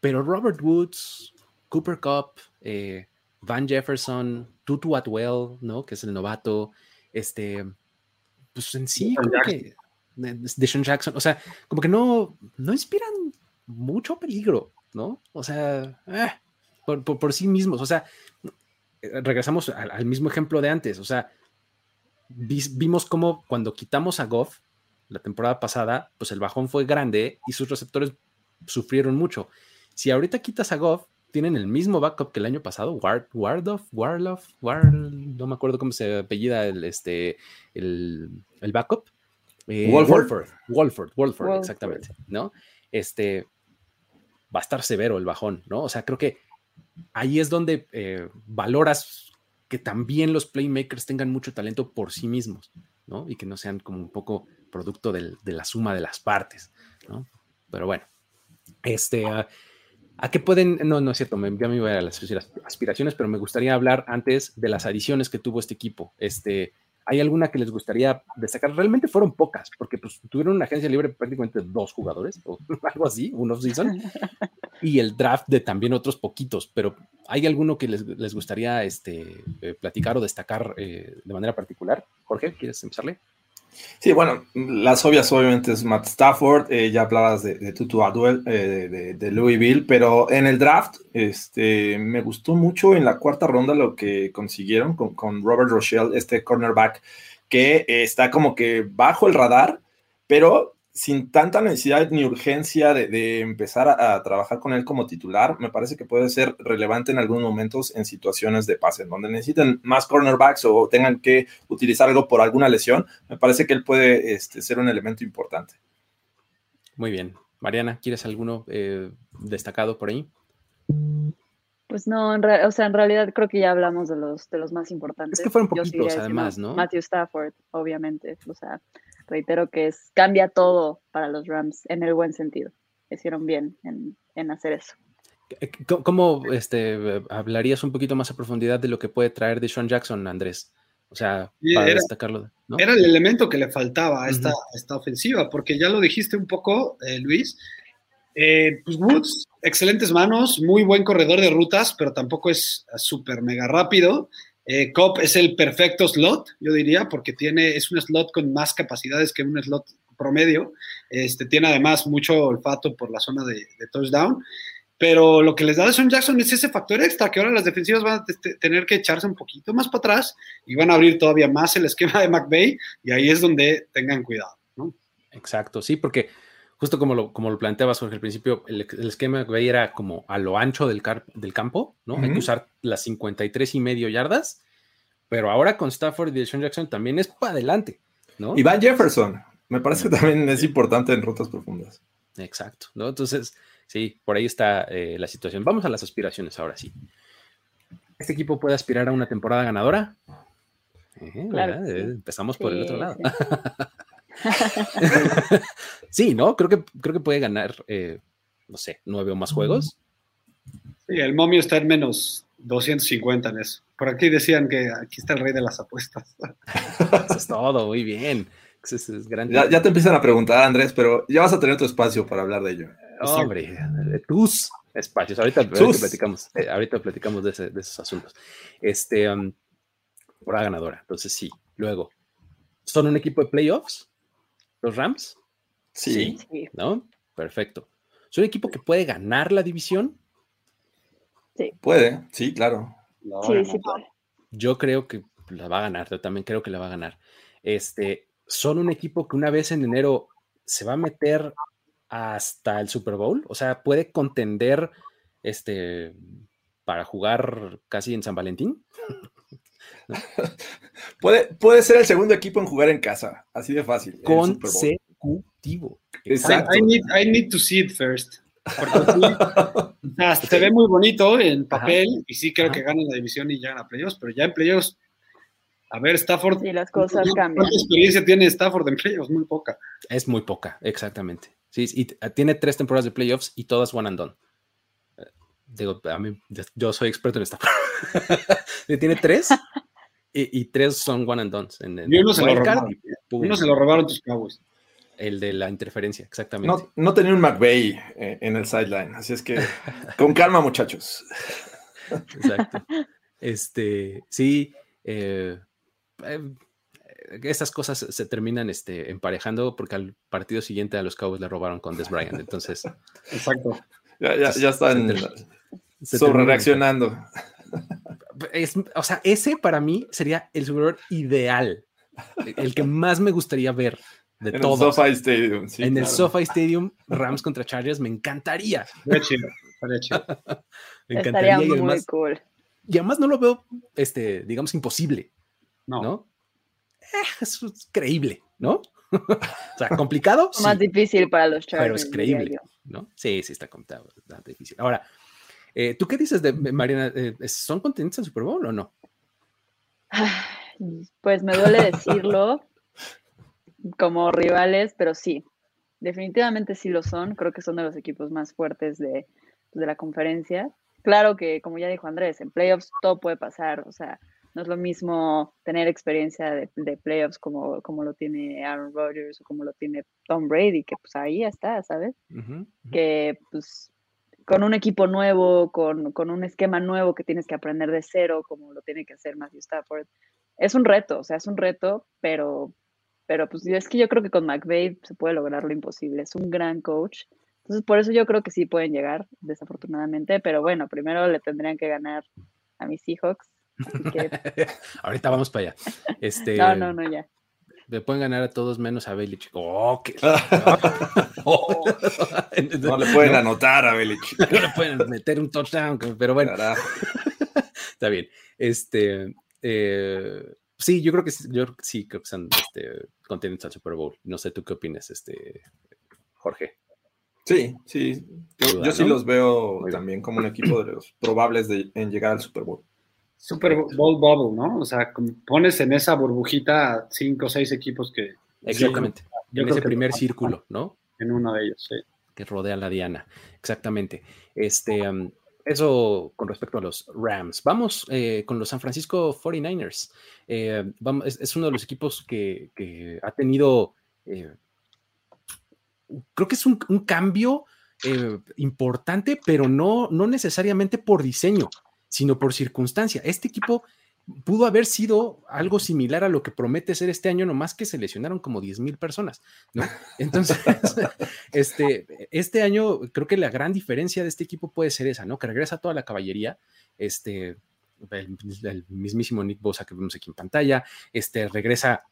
Pero Robert Woods, Cooper Cup, eh, Van Jefferson, Tutu Atwell, ¿no? Que es el novato, este, pues en sí, como que de Sean Jackson, o sea, como que no, no inspiran mucho peligro, ¿no? O sea, eh, por, sí mismos, o sea, regresamos al, mismo ejemplo de antes, o sea, vimos como cuando quitamos a Goff la temporada pasada, pues el bajón fue grande y sus receptores sufrieron mucho. Si ahorita quitas a Goff, tienen el mismo backup que el año pasado, Ward, Wardoff, Warloff, Ward, no me acuerdo cómo se apellida el, este, el, el backup, eh, Wolford. Wolford, Wolford, exactamente, ¿no? Este, va a estar severo el bajón, ¿no? O sea, creo que ahí es donde eh, valoras que también los playmakers tengan mucho talento por sí mismos, ¿no? Y que no sean como un poco producto de la suma de las partes, ¿no? Pero bueno, este, ah, ¿a qué pueden? No, no es cierto, me, ya me voy a las aspiraciones, pero me gustaría hablar antes de las adiciones que tuvo este equipo. Este, ¿Hay alguna que les gustaría destacar? Realmente fueron pocas, porque pues, tuvieron una agencia libre prácticamente dos jugadores, o algo así, unos season, y el draft de también otros poquitos, pero ¿hay alguno que les, gustaría este, eh, platicar o destacar eh, de manera particular? Jorge, ¿quieres empezarle? Sí, bueno, las obvias obviamente es Matt Stafford, eh, ya hablabas de, Tutu Adwell, eh, de, Louisville, pero en el draft este, me gustó mucho en la cuarta ronda lo que consiguieron con, Robert Rochelle, este cornerback, que está como que bajo el radar, pero sin tanta necesidad ni urgencia de, empezar a, trabajar con él como titular, me parece que puede ser relevante en algunos momentos en situaciones de pase, donde necesiten más cornerbacks o tengan que utilizar algo por alguna lesión, me parece que él puede este, ser un elemento importante. Muy bien. Mariana, ¿quieres alguno eh, destacado por ahí? Pues no, o sea, en realidad creo que ya hablamos de los, de los más importantes. Es que fueron poquitos, además, ¿no? Matthew Stafford, obviamente. O sea, reitero que es, cambia todo para los Rams en el buen sentido. Hicieron bien en, hacer eso. ¿Cómo este, hablarías un poquito más a profundidad de lo que puede traer de Sean Jackson, Andrés? O sea, para era, destacarlo. Era el elemento que le faltaba a esta, esta ofensiva, porque ya lo dijiste un poco, eh, Luis. Eh, pues Woods, excelentes manos, muy buen corredor de rutas, pero tampoco es súper mega rápido. Eh, Cop es el perfecto slot, yo diría, porque tiene, es un slot con más capacidades que un slot promedio. Este, tiene además mucho olfato por la zona de, touchdown. Pero lo que les da de Son Jackson es ese factor extra, que ahora las defensivas van a tener que echarse un poquito más para atrás y van a abrir todavía más el esquema de McVeigh y ahí es donde tengan cuidado. Exacto, sí, porque justo como lo, como lo planteabas, Jorge, al principio, el, esquema que era como a lo ancho del, del campo, ¿no? Hay que usar las 53 y medio yardas, pero ahora con Stafford y Deshaun Jackson también es para adelante, ¿no? Y Van Jefferson, me parece que también es importante en rutas profundas. Exacto, ¿no? Entonces, sí, por ahí está eh, la situación. Vamos a las aspiraciones ahora sí. ¿Este equipo puede aspirar a una temporada ganadora? Eh, eh, empezamos por el otro lado. sí, ¿no? Creo que, creo que puede ganar, eh, no sé, nueve o más juegos. Sí, el momio está en menos 250 en eso. Por aquí decían que aquí está el rey de las apuestas. eso es todo, muy bien. ya, te empiezan a preguntar, Andrés, pero ya vas a tener tu espacio para hablar de ello. Hombre, de tus espacios. Ahorita, platicamos, eh, ahorita platicamos de, esos asuntos. Este, um, por la ganadora. Entonces, sí. Luego, ¿son un equipo de playoffs? ¿Los Rams? Sí. ¿No? Perfecto. ¿Es un equipo que puede ganar la división? Sí. Puede, sí, claro. sí, sí puede. Yo creo que la va a ganar, yo también creo que la va a ganar. Este, son un equipo que una vez en enero se va a meter hasta el Super Bowl, o sea, puede contender este para jugar casi en San Valentín. puede, puede ser el segundo equipo en jugar en casa, así de fácil. Consecutivo. Exacto. I, need, to see it first. se ve muy bonito en papel y sí creo que ganan la división y llegan a playoffs, pero ya en playoffs, a ver, Stafford. Y las cosas cambian. ¿Cuánta experiencia tiene Stafford en playoffs? Muy poca. Es muy poca, exactamente. Sí, y tiene tres temporadas de playoffs y todas one and done. Eh, digo, a mí, yo soy experto en Stafford. tiene tres y, tres son one and done. En, y uno se, lo robaron, uno se lo robaron tus Cowboys. El de la interferencia, exactamente. No, tenía un McVeigh eh, en el sideline, así es que con calma, muchachos. Exacto. Este, sí, eh, eh, estas cosas se terminan este, emparejando porque al partido siguiente a los Cowboys le robaron con Des Bryant, entonces. Exacto. Ya, ya, ya están sobre reaccionando o sea, ese para mí sería el Super ideal, el que más me gustaría ver de en todos. El SoFi Stadium, en el SoFi Stadium, Rams contra Chargers, me encantaría. me encantaría. Estaría y muy cool. Y además no lo veo, este, digamos, imposible. No. Eh, es creíble, ¿no? o sea, complicado. Más difícil para los Chargers. Pero es creíble, ¿no? Sí, sí, está complicado, está difícil. Ahora, eh, ¿Tú qué dices de Mariana? Eh, ¿Son contentos en Super Bowl o no? Pues me duele decirlo como rivales, pero sí, definitivamente sí lo son. Creo que son de los equipos más fuertes de, de la conferencia. Claro que, como ya dijo Andrés, en playoffs todo puede pasar. O sea, No es lo mismo tener experiencia de, playoffs como, como lo tiene Aaron Rodgers o como lo tiene Tom Brady, que pues ahí está, ¿sabes? Que pues con un equipo nuevo, con, con, un esquema nuevo que tienes que aprender de cero, como lo tiene que hacer Matthew Stafford, es un reto, o sea, es un reto, pero, pero pues es que yo creo que con McVeigh se puede lograr lo imposible. Es un gran coach. Entonces, por eso yo creo que sí pueden llegar, desafortunadamente, pero bueno, primero le tendrían que ganar a mis Seahawks. Ahorita vamos para allá. Este, no, no, no, ya. Le pueden ganar a todos menos a Belichick. Oh, no le pueden anotar a Belichick. No le pueden meter un touchdown, pero bueno. Está bien. Este, eh, sí, yo creo que yo sí creo que son este, al Super Bowl. No sé tú qué opinas, este, Jorge. Sí, sí. Yo, sí los veo también como un equipo de los probables de, en llegar al Super Bowl. Super Bowl Bubble, ¿no? O sea, pones en esa burbujita cinco o seis equipos que. Exactamente. en ese primer círculo, ¿no? En uno de ellos, sí. Que rodea la Diana. Exactamente. Este, eso con respecto a los Rams. Vamos eh, con los San Francisco 49ers. Eh, es, uno de los equipos que, ha tenido, eh, creo que es un, cambio importante, pero no, no necesariamente por diseño, sino por circunstancia. Este equipo pudo haber sido algo similar a lo que promete ser este año, nomás que se lesionaron como 10 mil personas. Entonces, este, este año creo que la gran diferencia de este equipo puede ser esa, ¿no? Que regresa toda la caballería, este, el, mismísimo Nick Bosa que vemos aquí en pantalla, este, regresa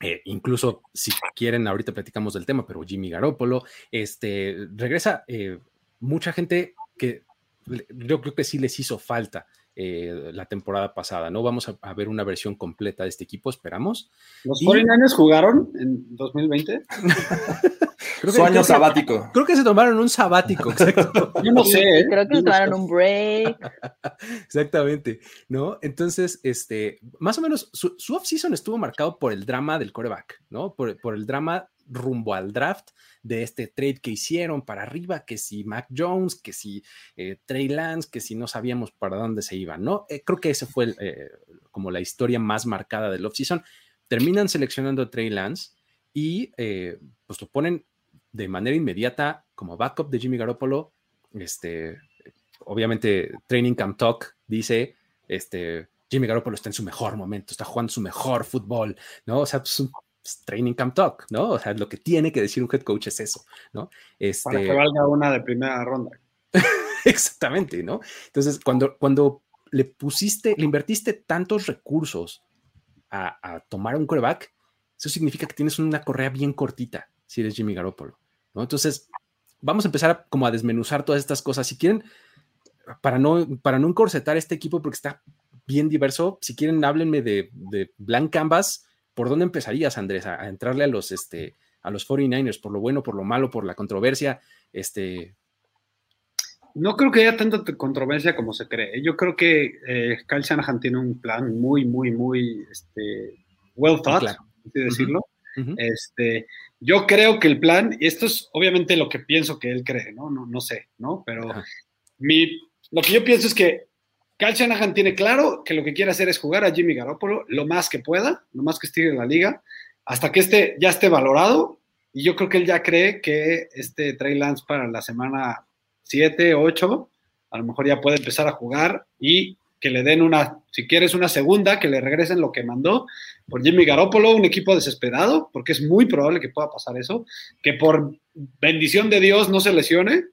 eh, incluso si quieren, ahorita platicamos del tema, pero Jimmy Garoppolo, este, regresa eh, mucha gente que yo creo que sí les hizo falta eh, la temporada pasada, ¿no? Vamos a, ver una versión completa de este equipo, esperamos. ¿Los 49 jugaron en 2020? creo Su año sabático. creo que se tomaron un sabático, exacto. Yo no sé. ¿eh? Creo que se tomaron un break. Exactamente, ¿no? Entonces, este, más o menos, su, su off-season estuvo marcado por el drama del coreback, ¿no? Por, por el drama rumbo al draft de este trade que hicieron para arriba, que si Mac Jones, que si eh, Trey Lance, que si no sabíamos para dónde se iban, ¿no? Eh, creo que ese fue eh, como la historia más marcada del offseason. Terminan seleccionando a Trey Lance y pues lo ponen de manera inmediata como backup de Jimmy Garoppolo. Este, obviamente, Training Camp Talk dice, este, Jimmy Garoppolo está en su mejor momento, está jugando su mejor fútbol, ¿no? O sea, pues un pues, training camp talk, ¿no? O sea, lo que tiene que decir un head coach es eso, ¿no? Este... Para que valga una de primera ronda. Exactamente, ¿no? Entonces, cuando, cuando le pusiste, le invertiste tantos recursos a, tomar un coreback, eso significa que tienes una correa bien cortita si eres Jimmy Garoppolo, ¿no? Entonces, vamos a empezar como a desmenuzar todas estas cosas. Si quieren, para no, para no encorsetar este equipo porque está bien diverso, si quieren, háblenme de, de Blank Canvas ¿por dónde empezarías, Andrés, a, entrarle a los, este, a los 49ers, por lo bueno, por lo malo, por la controversia? Este... No creo que haya tanta controversia como se cree. Yo creo que eh, Kyle Shanahan tiene un plan muy, muy, muy este, well thought, así decirlo. este, yo creo que el plan, y esto es obviamente lo que pienso que él cree, ¿no? No, no sé, ¿no? Pero mi, lo que yo pienso es que Kyle Shanahan tiene claro que lo que quiere hacer es jugar a Jimmy Garoppolo lo más que pueda, lo más que esté en la liga, hasta que este ya esté valorado. Y yo creo que él ya cree que este Trey Lance para la semana 7, 8, a lo mejor ya puede empezar a jugar y que le den una, si quieres una segunda, que le regresen lo que mandó por Jimmy Garoppolo, un equipo desesperado, porque es muy probable que pueda pasar eso, que por bendición de Dios no se lesione.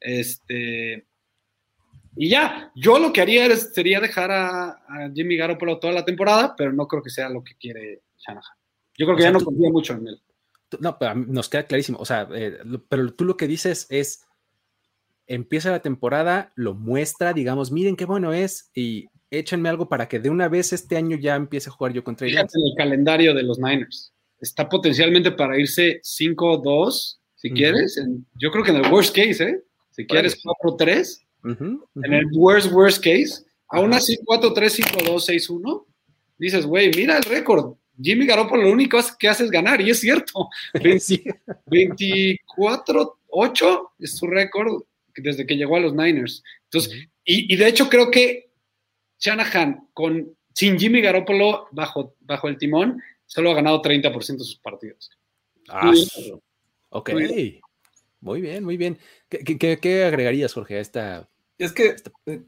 Este, y ya, yo lo que haría sería dejar a, Jimmy Garoppolo toda la temporada, pero no creo que sea lo que quiere Shanahan. Yo creo que ya no confía mucho en él. no, pero nos queda clarísimo. O sea, eh, pero tú lo que dices es, empieza la temporada, lo muestra, digamos, miren qué bueno es y échenme algo para que de una vez este año ya empiece a jugar yo contra ellos. en el calendario de los Niners. Está potencialmente para irse 5-2, si quieres. yo creo que en el worst case, ¿eh? Si quieres 4-3 en el worst, worst case, aún así 4-3-5-2-6-1, dices, güey, mira el récord. Jimmy Garoppolo lo único que hace es ganar, y es cierto. 24-8 es su récord desde que llegó a los Niners. Entonces, y, de hecho creo que Shanahan, con sin Jimmy Garoppolo bajo, bajo el timón, solo ha ganado 30% de sus partidos. Ah, ok. Muy bien, muy bien. ¿Qué, agregarías, Jorge, a esta? Es que eh,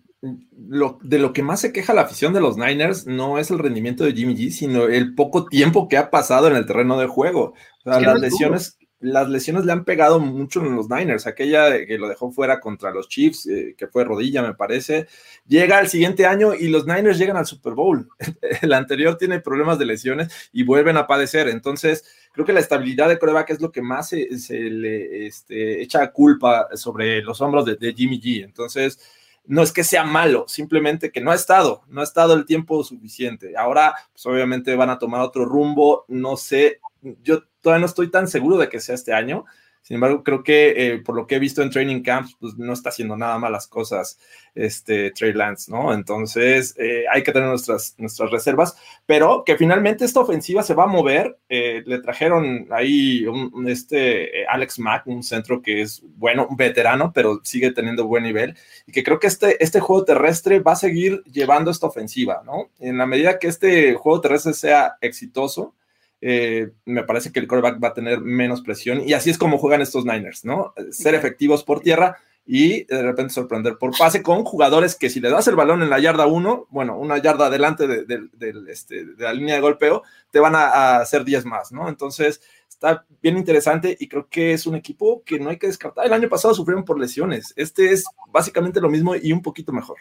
lo, de lo que más se queja la afición de los Niners no es el rendimiento de Jimmy G, sino el poco tiempo que ha pasado en el terreno de juego. O sea, las lesiones, las lesiones le han pegado mucho en los Niners. Aquella que lo dejó fuera contra los Chiefs, eh, que fue rodilla, me parece, llega al siguiente año y los Niners llegan al Super Bowl. El anterior tiene problemas de lesiones y vuelven a padecer. Entonces, creo que la estabilidad de coreback es lo que más se, le este, echa culpa sobre los hombros de, de Jimmy G. Entonces, no es que sea malo, simplemente que no ha estado, no ha estado el tiempo suficiente. Ahora, pues obviamente van a tomar otro rumbo, no sé, yo todavía no estoy tan seguro de que sea este año. Sin embargo, creo que eh, por lo que he visto en training camps, pues no está haciendo nada malas cosas este Trey Lance, ¿no? Entonces eh, hay que tener nuestras, nuestras reservas, pero que finalmente esta ofensiva se va a mover. Eh, le trajeron ahí este Alex Mack, un centro que es bueno, veterano, pero sigue teniendo buen nivel y que creo que este, este juego terrestre va a seguir llevando esta ofensiva, ¿no? En la medida que este juego terrestre sea exitoso, eh, me parece que el quarterback va a tener menos presión y así es como juegan estos Niners, ¿no? Ser efectivos por tierra y de repente sorprender por pase con jugadores que si le das el balón en la yarda 1, bueno, una yarda adelante de, este, de, la línea de golpeo, te van a, hacer 10 más, ¿no? Entonces está bien interesante y creo que es un equipo que no hay que descartar. El año pasado sufrieron por lesiones, este es básicamente lo mismo y un poquito mejor.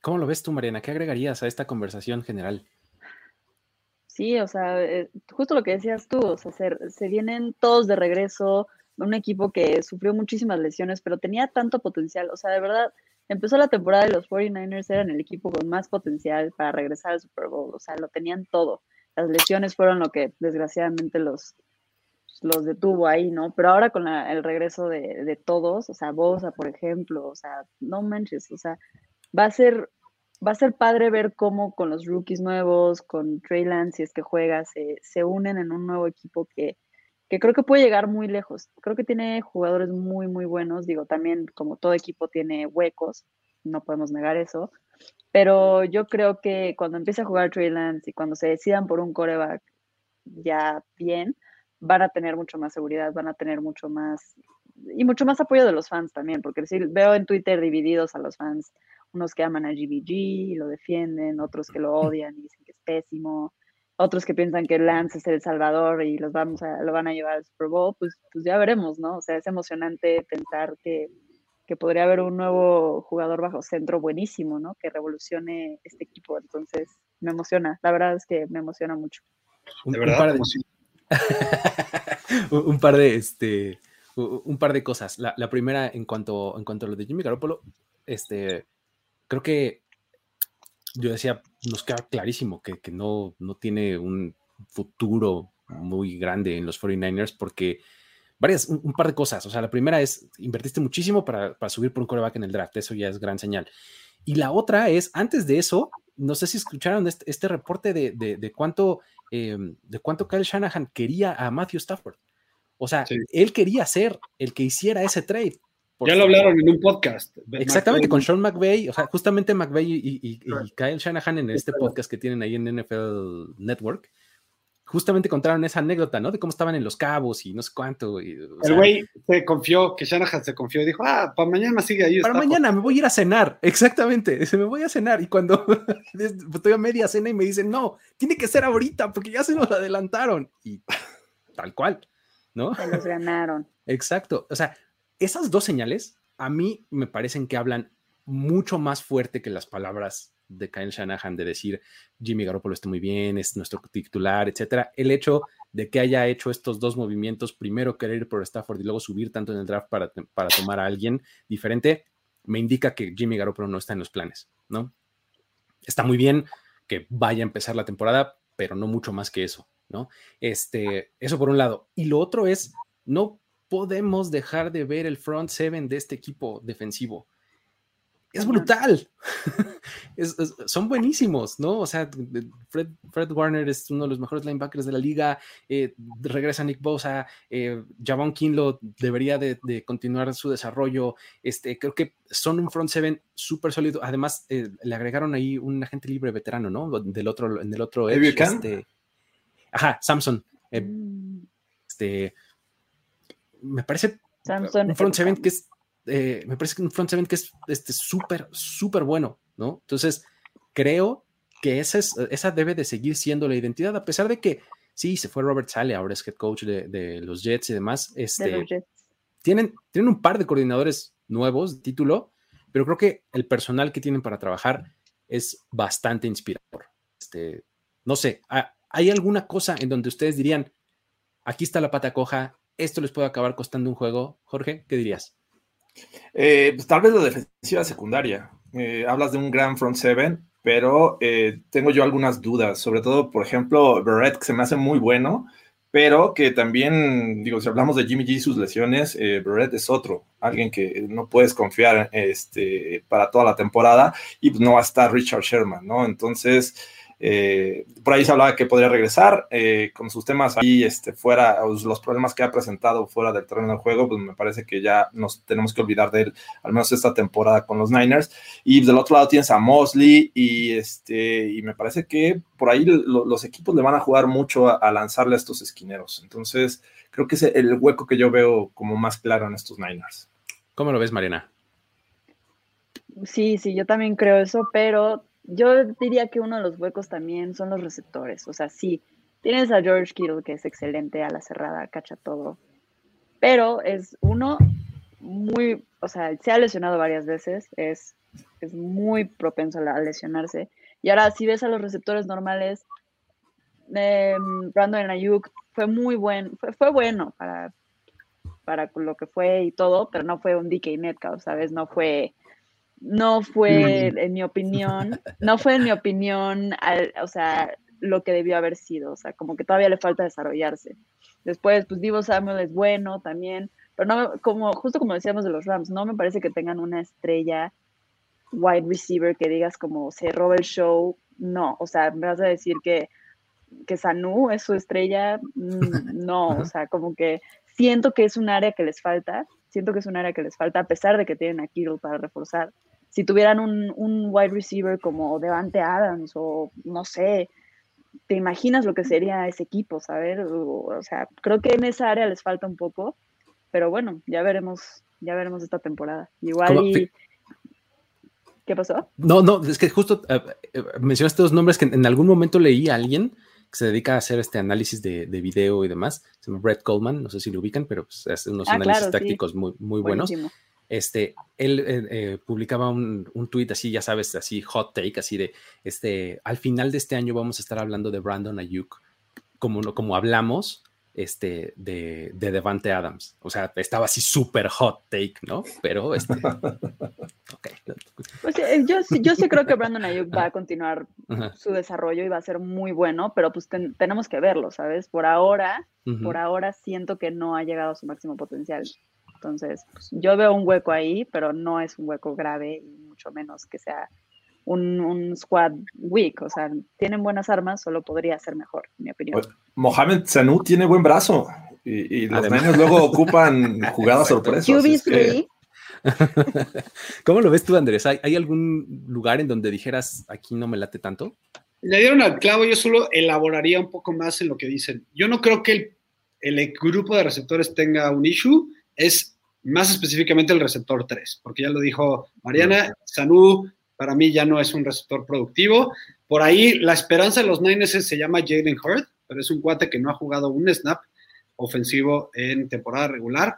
¿Cómo lo ves tú, Mariana? ¿Qué agregarías a esta conversación general? Sí, o sea, eh, justo lo que decías tú, o sea, se, vienen todos de regreso, un equipo que sufrió muchísimas lesiones, pero tenía tanto potencial, o sea, de verdad, empezó la temporada de los 49ers, eran el equipo con más potencial para regresar al Super Bowl, o sea, lo tenían todo. Las lesiones fueron lo que desgraciadamente los, los detuvo ahí, ¿no? Pero ahora con el regreso de, de todos, o sea, Bosa, por ejemplo, o sea, no manches, o sea, va a ser va a ser padre ver cómo con los rookies nuevos, con Trey Lance, si es que juega, se, unen en un nuevo equipo que, que, creo que puede llegar muy lejos. Creo que tiene jugadores muy, muy buenos. Digo, también como todo equipo tiene huecos, no podemos negar eso. Pero yo creo que cuando empiece a jugar Trey Lance y cuando se decidan por un coreback ya bien, van a tener mucho más seguridad, van a tener mucho más y mucho más apoyo de los fans también, porque si veo en Twitter divididos a los fans unos que aman a GBG y lo defienden, otros que lo odian y dicen que es pésimo, otros que piensan que Lance es el salvador y los vamos a, lo van a llevar al Super Bowl, pues, pues ya veremos, ¿no? O sea, es emocionante pensar que, que podría haber un nuevo jugador bajo centro buenísimo, ¿no? Que revolucione este equipo. Entonces, me emociona. La verdad es que me emociona mucho. De verdad, un par de, un par de este un par de cosas. La, la, primera, en cuanto, en cuanto a lo de Jimmy Garoppolo, este, creo que yo decía, nos queda clarísimo que, no, no tiene un futuro muy grande en los 49ers porque varias, un, par de cosas. O sea, la primera es, invertiste muchísimo para, subir por un coreback en el draft, eso ya es gran señal. Y la otra es, antes de eso, no sé si escucharon este, este reporte de, cuánto, eh, de cuánto Kyle Shanahan quería a Matthew Stafford. O sea, él quería ser el que hiciera ese trade. Ya lo hablaron en un podcast. Exactamente, con Sean McVay, o sea, justamente McVay y, Kyle Shanahan en este podcast que tienen ahí en NFL Network, justamente contaron esa anécdota, ¿no? De cómo estaban en los cabos y no sé cuánto. el güey se confió, que Shanahan se confió y dijo, ah, para mañana sigue ahí. Para mañana me voy a ir a cenar, exactamente, dice, me voy a cenar. Y cuando estoy a media cena y me dicen, no, tiene que ser ahorita porque ya se nos adelantaron. Y tal cual, ¿no? Se los ganaron. Exacto, o sea, esas dos señales a mí me parecen que hablan mucho más fuerte que las palabras de Kyle Shanahan de decir Jimmy Garoppolo está muy bien, es nuestro titular, etcétera. El hecho de que haya hecho estos dos movimientos, primero querer ir por Stafford y luego subir tanto en el draft para, para tomar a alguien diferente, me indica que Jimmy Garoppolo no está en los planes, ¿no? Está muy bien que vaya a empezar la temporada, pero no mucho más que eso, ¿no? Este, eso por un lado. Y lo otro es, no podemos dejar de ver el front seven de este equipo defensivo. es brutal. son buenísimos, ¿no? O sea, Fred, Warner es uno de los mejores linebackers de la liga. Eh, regresa Nick Bosa. Eh, Javon Kinlo debería de, continuar su desarrollo. Este, creo que son un front seven súper sólido. Además, eh, le agregaron ahí un agente libre veterano, ¿no? Del otro, en el otro este, ajá, Samson. Mm. este, me parece un front seven que es eh, me parece que un front seven que es este súper, súper bueno, ¿no? Entonces, creo que esa, es, esa debe de seguir siendo la identidad, a pesar de que sí, se fue Robert Sale, ahora es head coach de, los Jets y demás. Este, Tienen, tienen un par de coordinadores nuevos de título, pero creo que el personal que tienen para trabajar es bastante inspirador. Este, no sé, ¿hay alguna cosa en donde ustedes dirían, aquí está la pata coja, esto les puede acabar costando un juego? Jorge, ¿qué dirías? Eh, pues tal vez la defensiva secundaria. Eh, hablas de un gran front seven, pero eh, tengo yo algunas dudas, sobre todo, por ejemplo, Barrett, que se me hace muy bueno, pero que también, digo, si hablamos de Jimmy G y sus lesiones, Barrett es otro, alguien que no puedes confiar este, para toda la temporada y pues, no va a estar Richard Sherman, ¿no? Entonces, eh, por ahí se hablaba que podría regresar eh, con sus temas ahí este, fuera, los problemas que ha presentado fuera del terreno del juego, pues me parece que ya nos tenemos que olvidar de él, al menos esta temporada con los Niners. Y del otro lado tienes a Mosley y, este, y me parece que por ahí los equipos le van a jugar mucho a, lanzarle a estos esquineros. Entonces, creo que es el hueco que yo veo como más claro en estos Niners. ¿Cómo lo ves, Mariana? Sí, sí, yo también creo eso, pero yo diría que uno de los huecos también son los receptores. O sea, sí, tienes a George Kittle, que es excelente a la cerrada, cacha todo. Pero es uno muy, o sea, se ha lesionado varias veces, es, es muy propenso a, lesionarse. Y ahora, si ves a los receptores normales, eh, Brandon Ayuk fue muy buen, fue, bueno para, para lo que fue y todo, pero no fue un DK Metcalf, ¿sabes? No fue no fue, en mi opinión, no fue en mi opinión, o sea, lo que debió haber sido, o sea, como que todavía le falta desarrollarse. Después, pues Divo Samuel es bueno también, pero no, como, justo como decíamos de los Rams, no me parece que tengan una estrella wide receiver que digas como se roba el show, no, o sea, me vas a decir que, que Sanu es su estrella, mm, no, o sea, como que siento que es un área que les falta, siento que es un área que les falta, a pesar de que tienen a Kittle para reforzar, si tuvieran un, un wide receiver como Devante Adams o no sé, te imaginas lo que sería ese equipo, ¿sabes? O, sea, creo que en esa área les falta un poco, pero bueno, ya veremos, ya veremos esta temporada. Igual y... ¿Qué pasó? No, no, es que justo eh, mencionaste dos nombres que en, algún momento leí a alguien que se dedica a hacer este análisis de, de, video y demás. Se llama Brett Coleman, no sé si lo ubican, pero pues, hace unos ah, análisis tácticos muy, muy buenos este, él eh, eh, publicaba un, un tweet así, ya sabes, así hot take, así de, este, al final de este año vamos a estar hablando de Brandon Ayuk, como, como hablamos, este, de, de Devante Adams. O sea, estaba así súper hot take, ¿no? Pero, este, pues, eh, yo, yo sí creo que Brandon Ayuk va a continuar su desarrollo y va a ser muy bueno, pero pues tenemos que verlo, ¿sabes? Por ahora, por ahora siento que no ha llegado a su máximo potencial. Entonces, pues, yo veo un hueco ahí, pero no es un hueco grave y mucho menos que sea un, squad weak. O sea, tienen buenas armas, solo podría ser mejor, en mi opinión. Pues, Mohamed Sanu tiene buen brazo y, los niños luego ocupan jugadas sorpresas. ¿Cómo lo ves tú, Andrés? ¿Hay, algún lugar en donde dijeras aquí no me late tanto? Le dieron al clavo, yo solo elaboraría un poco más en lo que dicen. Yo no creo que el, el grupo de receptores tenga un issue, es más específicamente el receptor 3, porque ya lo dijo Mariana, Sanu para mí ya no es un receptor productivo. Por ahí la esperanza de los Niners se llama Jalen Hurd, pero es un cuate que no ha jugado un snap ofensivo en temporada regular.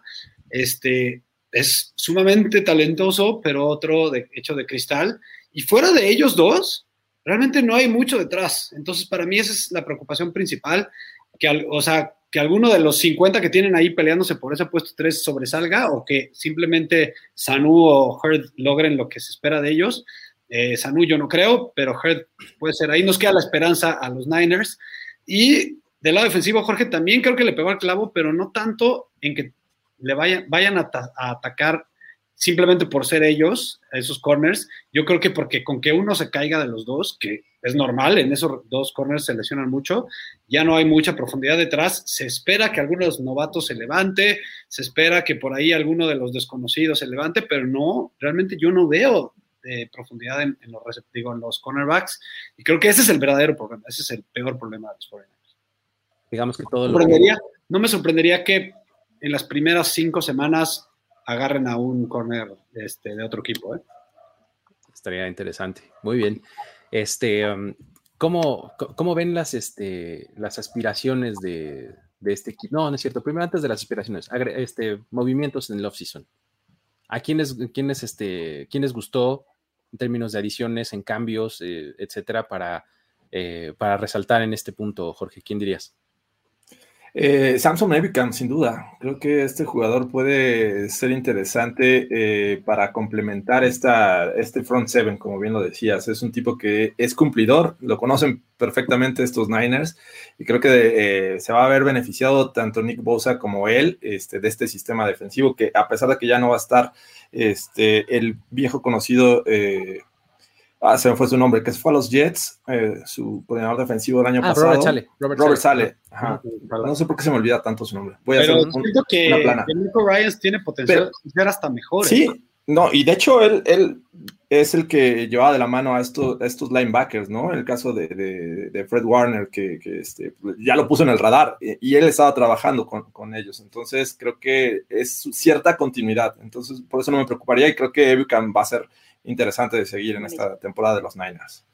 Este es sumamente talentoso, pero otro hecho de cristal. Y fuera de ellos dos, realmente no hay mucho detrás. Entonces, para mí esa es la preocupación principal, que, o sea, que alguno de los 50 que tienen ahí peleándose por ese puesto 3 sobresalga o que simplemente Sanu o Hurd logren lo que se espera de ellos. Eh, Sanu yo no creo, pero Hurd puede ser. Ahí nos queda la esperanza a los Niners. Y del lado defensivo, Jorge también creo que le pegó al clavo, pero no tanto en que le vayan, vayan a, atacar simplemente por ser ellos, esos corners. Yo creo que porque con que uno se caiga de los dos, que es normal, en esos dos corners se lesionan mucho, ya no hay mucha profundidad detrás. Se espera que alguno de los novatos se levante, se espera que por ahí alguno de los desconocidos se levante, pero no, realmente yo no veo de profundidad en, los, digo, en los cornerbacks. Y creo que ese es el verdadero problema, ese es el peor problema de los 49 Digamos que todo lo... No me sorprendería que en las primeras cinco semanas agarren a un corner este, de otro equipo. ¿eh? Estaría interesante. Muy bien. Este, um, ¿cómo, ¿cómo, ven las, este, las aspiraciones de, de, este equipo? No, no es cierto. Primero, antes de las aspiraciones, este, movimientos en el off-season. ¿A quiénes, quiénes, este, gustó en términos de adiciones, en cambios, eh, etcétera, para, eh, para resaltar en este punto, Jorge? ¿Quién dirías? Eh, Samson Ebicam, sin duda. Creo que este jugador puede ser interesante eh, para complementar esta, este front seven, como bien lo decías. Es un tipo que es cumplidor, lo conocen perfectamente estos Niners y creo que eh, se va a ver beneficiado tanto Nick Bosa como él este, de este sistema defensivo que a pesar de que ya no va a estar este, el viejo conocido ah, se me fue su nombre, que fue a los Jets, eh, su coordinador defensivo del año ah, pasado. Robert Sale. Robert, Sale. No sé por qué se me olvida tanto su nombre. Voy a Pero siento que, Nico Ryans tiene potencial de ser hasta mejor. Sí, ¿eh? no, y de hecho él, él es el que llevaba de la mano a estos, estos linebackers, ¿no? El caso de, de, Fred Warner, que, que este, ya lo puso en el radar y, él estaba trabajando con, con, ellos. Entonces creo que es cierta continuidad. Entonces por eso no me preocuparía y creo que Evicam va a ser interesante de seguir en esta temporada de los Niners.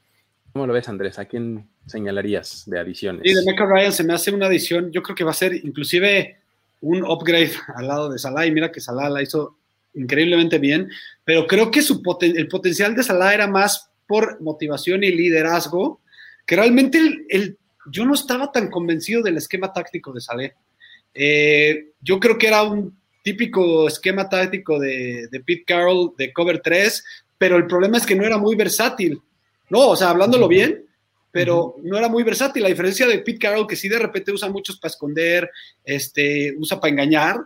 ¿Cómo lo ves, Andrés? ¿A quién señalarías de adiciones? Sí, de Mecca Ryan se me hace una adición. Yo creo que va a ser inclusive un upgrade al lado de Salah. Y mira que Salah la hizo increíblemente bien. Pero creo que su el potencial de Salah era más por motivación y liderazgo. Que realmente el, yo no estaba tan convencido del esquema táctico de Salah. Eh, yo creo que era un típico esquema táctico de, de Pete Carroll de cover 3, pero el problema es que no era muy versátil. No, o sea, hablándolo bien, pero no era muy versátil, a diferencia de Pete Carroll, que sí de repente usa muchos para esconder, este, usa para engañar.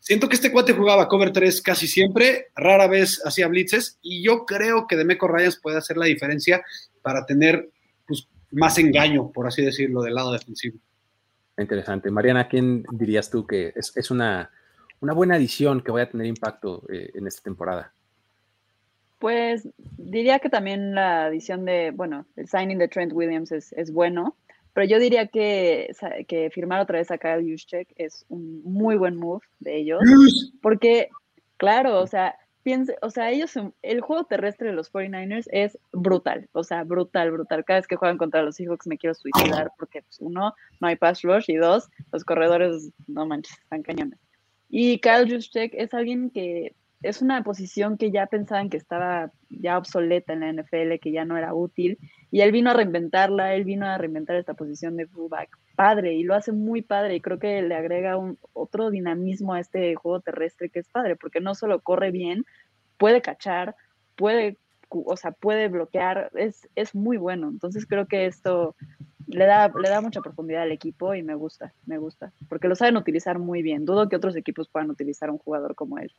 Siento que este cuate jugaba cover 3 casi siempre, rara vez hacía blitzes, y yo creo que Demeco Ryans puede hacer la diferencia para tener pues, más engaño, por así decirlo, del lado defensivo. Interesante. Mariana, ¿quién dirías tú que es, una, una, buena adición que vaya a tener impacto eh, en esta temporada? Pues diría que también la adición de, bueno, el signing de Trent Williams es, bueno, pero yo diría que, que firmar otra vez a Kyle Juszczyk es un muy buen move de ellos, porque, claro, o sea, piense, o sea, ellos, el juego terrestre de los 49ers es brutal, o sea, brutal, brutal. Cada vez que juegan contra los Seahawks me quiero suicidar porque, pues, uno, no hay pass rush y dos, los corredores, no manches, están cañones. Y Kyle Juszczyk es alguien que es una posición que ya pensaban que estaba ya obsoleta en la NFL, que ya no era útil, y él vino a reinventarla, él vino a reinventar esta posición de fullback. Padre, y lo hace muy padre, y creo que le agrega un, otro dinamismo a este juego terrestre que es padre, porque no solo corre bien, puede cachar, puede, o sea, puede bloquear, es, es muy bueno, entonces creo que esto le da, le da mucha profundidad al equipo y me gusta, me gusta, porque lo saben utilizar muy bien, dudo que otros equipos puedan utilizar un jugador como él.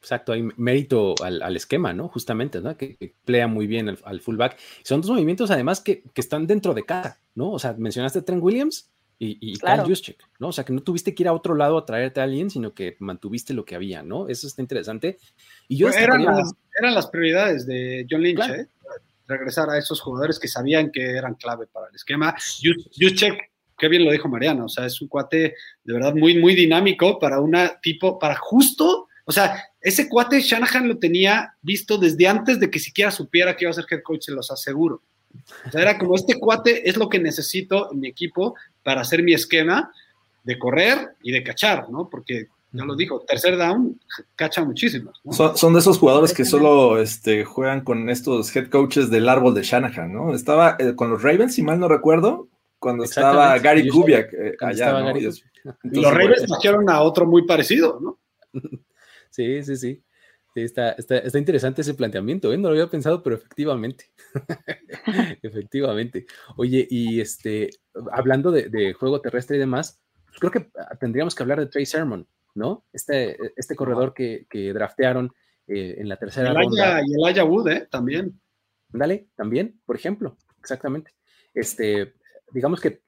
Exacto, hay mérito al, esquema, ¿no? Justamente, ¿no? Que, que muy bien al, fullback. Son dos movimientos, además, que, están dentro de casa, ¿no? O sea, mencionaste a Trent Williams y, y Kyle Juszczyk, ¿no? O sea, que no tuviste que ir a otro lado a traerte a alguien, sino que mantuviste lo que había, ¿no? Eso está interesante. Y yo pues eran, las, eran las prioridades de John Lynch, ¿eh? Regresar a esos jugadores que sabían que eran clave para el esquema. Juszczyk qué bien lo dijo Mariana, o sea, es un cuate de verdad muy, muy dinámico para una tipo, para justo o sea, ese cuate Shanahan lo tenía visto desde antes de que siquiera supiera que iba a ser head coach, se los aseguro. O sea, era como este cuate es lo que necesito en mi equipo para hacer mi esquema de correr y de cachar, ¿no? Porque ya lo dijo, tercer down, cacha muchísimos. Son, de esos jugadores que solo este, juegan con estos head coaches del árbol de Shanahan, ¿no? Estaba eh, con los Ravens, si mal no recuerdo, cuando estaba Gary Kubiak eh, allá. ¿no? los Ravens trajeron a otro muy parecido, ¿no? Sí, sí, sí. está, está, interesante ese planteamiento, ¿eh? No lo había pensado, pero efectivamente. efectivamente. Oye, y este, hablando de, juego terrestre y demás, pues creo que ah, tendríamos que hablar de Trey Sermon, ¿no? Este, este corredor que, draftearon eh, en la tercera el ronda. y el Aya Wood, ¿eh? También. Dale, también, por ejemplo, exactamente. Este, digamos que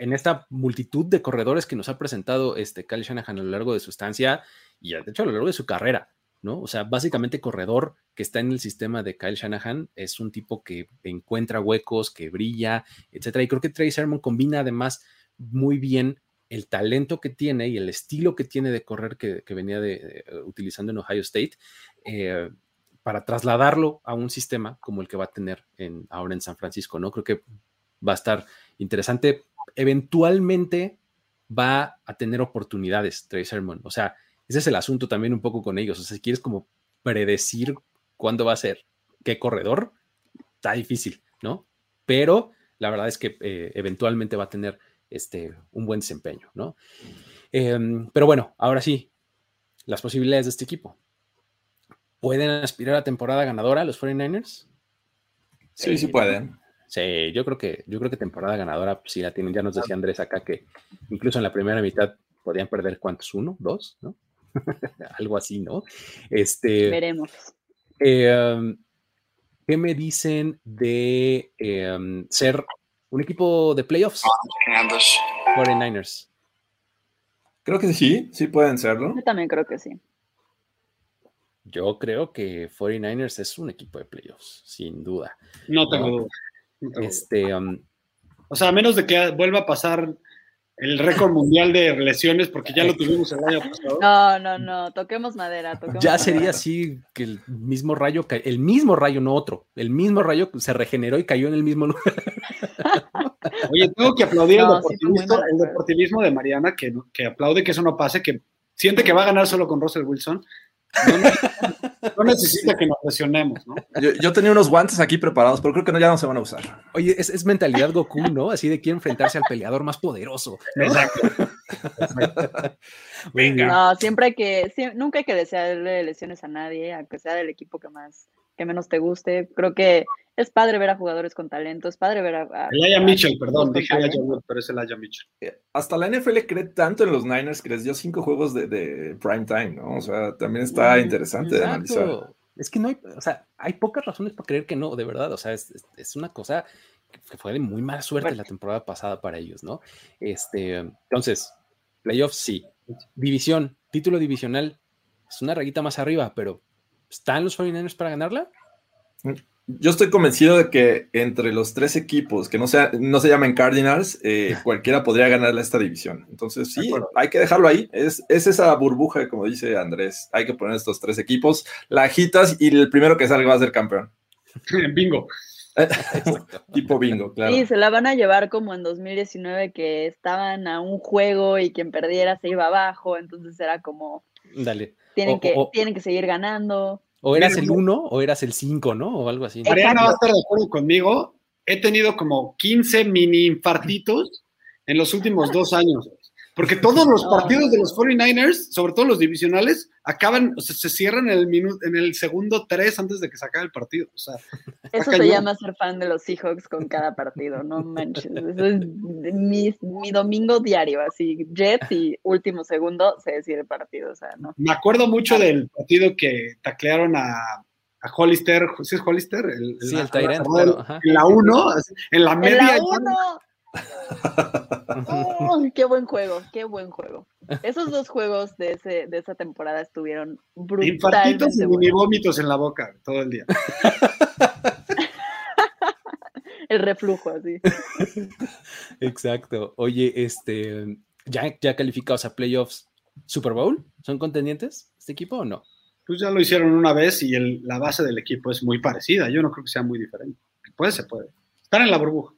en esta multitud de corredores que nos ha presentado este Kyle Shanahan a lo largo de su estancia y de hecho a lo largo de su carrera, ¿no? O sea, básicamente corredor que está en el sistema de Kyle Shanahan es un tipo que encuentra huecos, que brilla, etcétera. Y creo que Trey Sermon combina además muy bien el talento que tiene y el estilo que tiene de correr que, venía de, utilizando en Ohio State eh, para trasladarlo a un sistema como el que va a tener en, ahora en San Francisco, ¿no? Creo que va a estar interesante. Eventualmente va a tener oportunidades Trey Sermon. O sea, ese es el asunto también un poco con ellos. O sea, si quieres como predecir cuándo va a ser qué corredor, está difícil, ¿no? Pero la verdad es que eh, eventualmente va a tener este, un buen desempeño, ¿no? Em, pero bueno, ahora sí, las posibilidades de este equipo. ¿Pueden aspirar a temporada ganadora los 49ers? Sí, sí, pueden. Sí, yo creo que, yo creo que temporada ganadora sí la tienen. Ya nos decía Andrés acá que incluso en la primera mitad podían perder cuántos, uno, dos, ¿no? Algo así, ¿no? Este, Veremos. Em, ¿Qué me dicen de em, ser un equipo de playoffs? 49ers. Creo que sí, sí pueden serlo. Yo también creo que sí. Yo creo que 49ers es un equipo de playoffs, sin duda. No tengo duda. Este, um, o sea, a menos de que vuelva a pasar el récord mundial de lesiones, porque ya lo tuvimos el año pasado. No, no, no, toquemos madera. ya sería así que el mismo rayo, el mismo rayo, no otro, el mismo rayo se regeneró y cayó en el mismo lugar. Oye, tengo que aplaudir el, deportivismo, de Mariana, que, que aplaude que eso no pase, que siente que va a ganar solo con Russell Wilson no, necesita que nos presionemos, ¿no? Yo, tenía unos guantes aquí preparados, pero creo que no, ya no se van a usar. Oye, es, mentalidad Goku, ¿no? Así de quiere enfrentarse al peleador más poderoso. Exacto. Venga. No, siempre hay que, nunca hay que desearle lesiones a nadie, aunque sea del equipo que más, que menos te guste. Creo que es padre ver a jugadores con talento, es padre ver a... el Aya Mitchell, perdón, dije Aya Wood, pero es el Aya Mitchell. Eh, hasta la NFL cree tanto en los Niners que les dio cinco juegos de, prime time, ¿no? O sea, también está mm, interesante de analizar. Es que no hay, o sea, hay pocas razones para creer que no, de verdad. O sea, es, una cosa que fue de muy mala suerte la temporada pasada para ellos, ¿no? Este, entonces, playoffs sí. División, título divisional, es una rayita más arriba, pero ¿están los 49ers para ganarla? Mm. Yo estoy convencido de que entre los tres equipos que no, sea, no se llamen Cardinals, eh, cualquiera podría ganarle esta división. Entonces, sí, hay que dejarlo ahí. Es, esa burbuja, como dice Andrés. Hay que poner estos tres equipos, la agitas y el primero que salga va a ser campeón. bingo. tipo bingo, claro. Sí, se la van a llevar como en 2019, que estaban a un juego y quien perdiera se iba abajo. Entonces era como. Dale. Tienen, que, tienen que seguir ganando. O eras el 1 o eras el 5, ¿no? O algo así. Mariana va a estar de acuerdo conmigo. He tenido como 15 mini infartitos en los últimos dos años. Porque todos los partidos de los 49ers, sobre todo los divisionales, acaban, o sea, se cierran en el, minuto, en el segundo tres antes de que se acabe el partido. O sea, Eso se llama ser fan de los Seahawks con cada partido, no manches. Eso es mi, domingo diario, así, Jets y último segundo se decide el partido, o sea, ¿no? Me acuerdo mucho del partido que taclearon a, a Hollister, ¿sí es Hollister? El, sí, el Tyrant. En la 1, en la media. En la qué buen juego, qué buen juego. Esos dos juegos de, ese, de esa temporada estuvieron brutales. Y mini vómitos en la boca todo el día. el reflujo, así. Exacto. Oye, este, ¿ya, ya calificados a playoffs Super Bowl? ¿Son contendientes este equipo o no? Pues ya lo hicieron una vez y la base del equipo es muy parecida. Yo no creo que sea muy diferente. Puede, se puede. Están en la burbuja.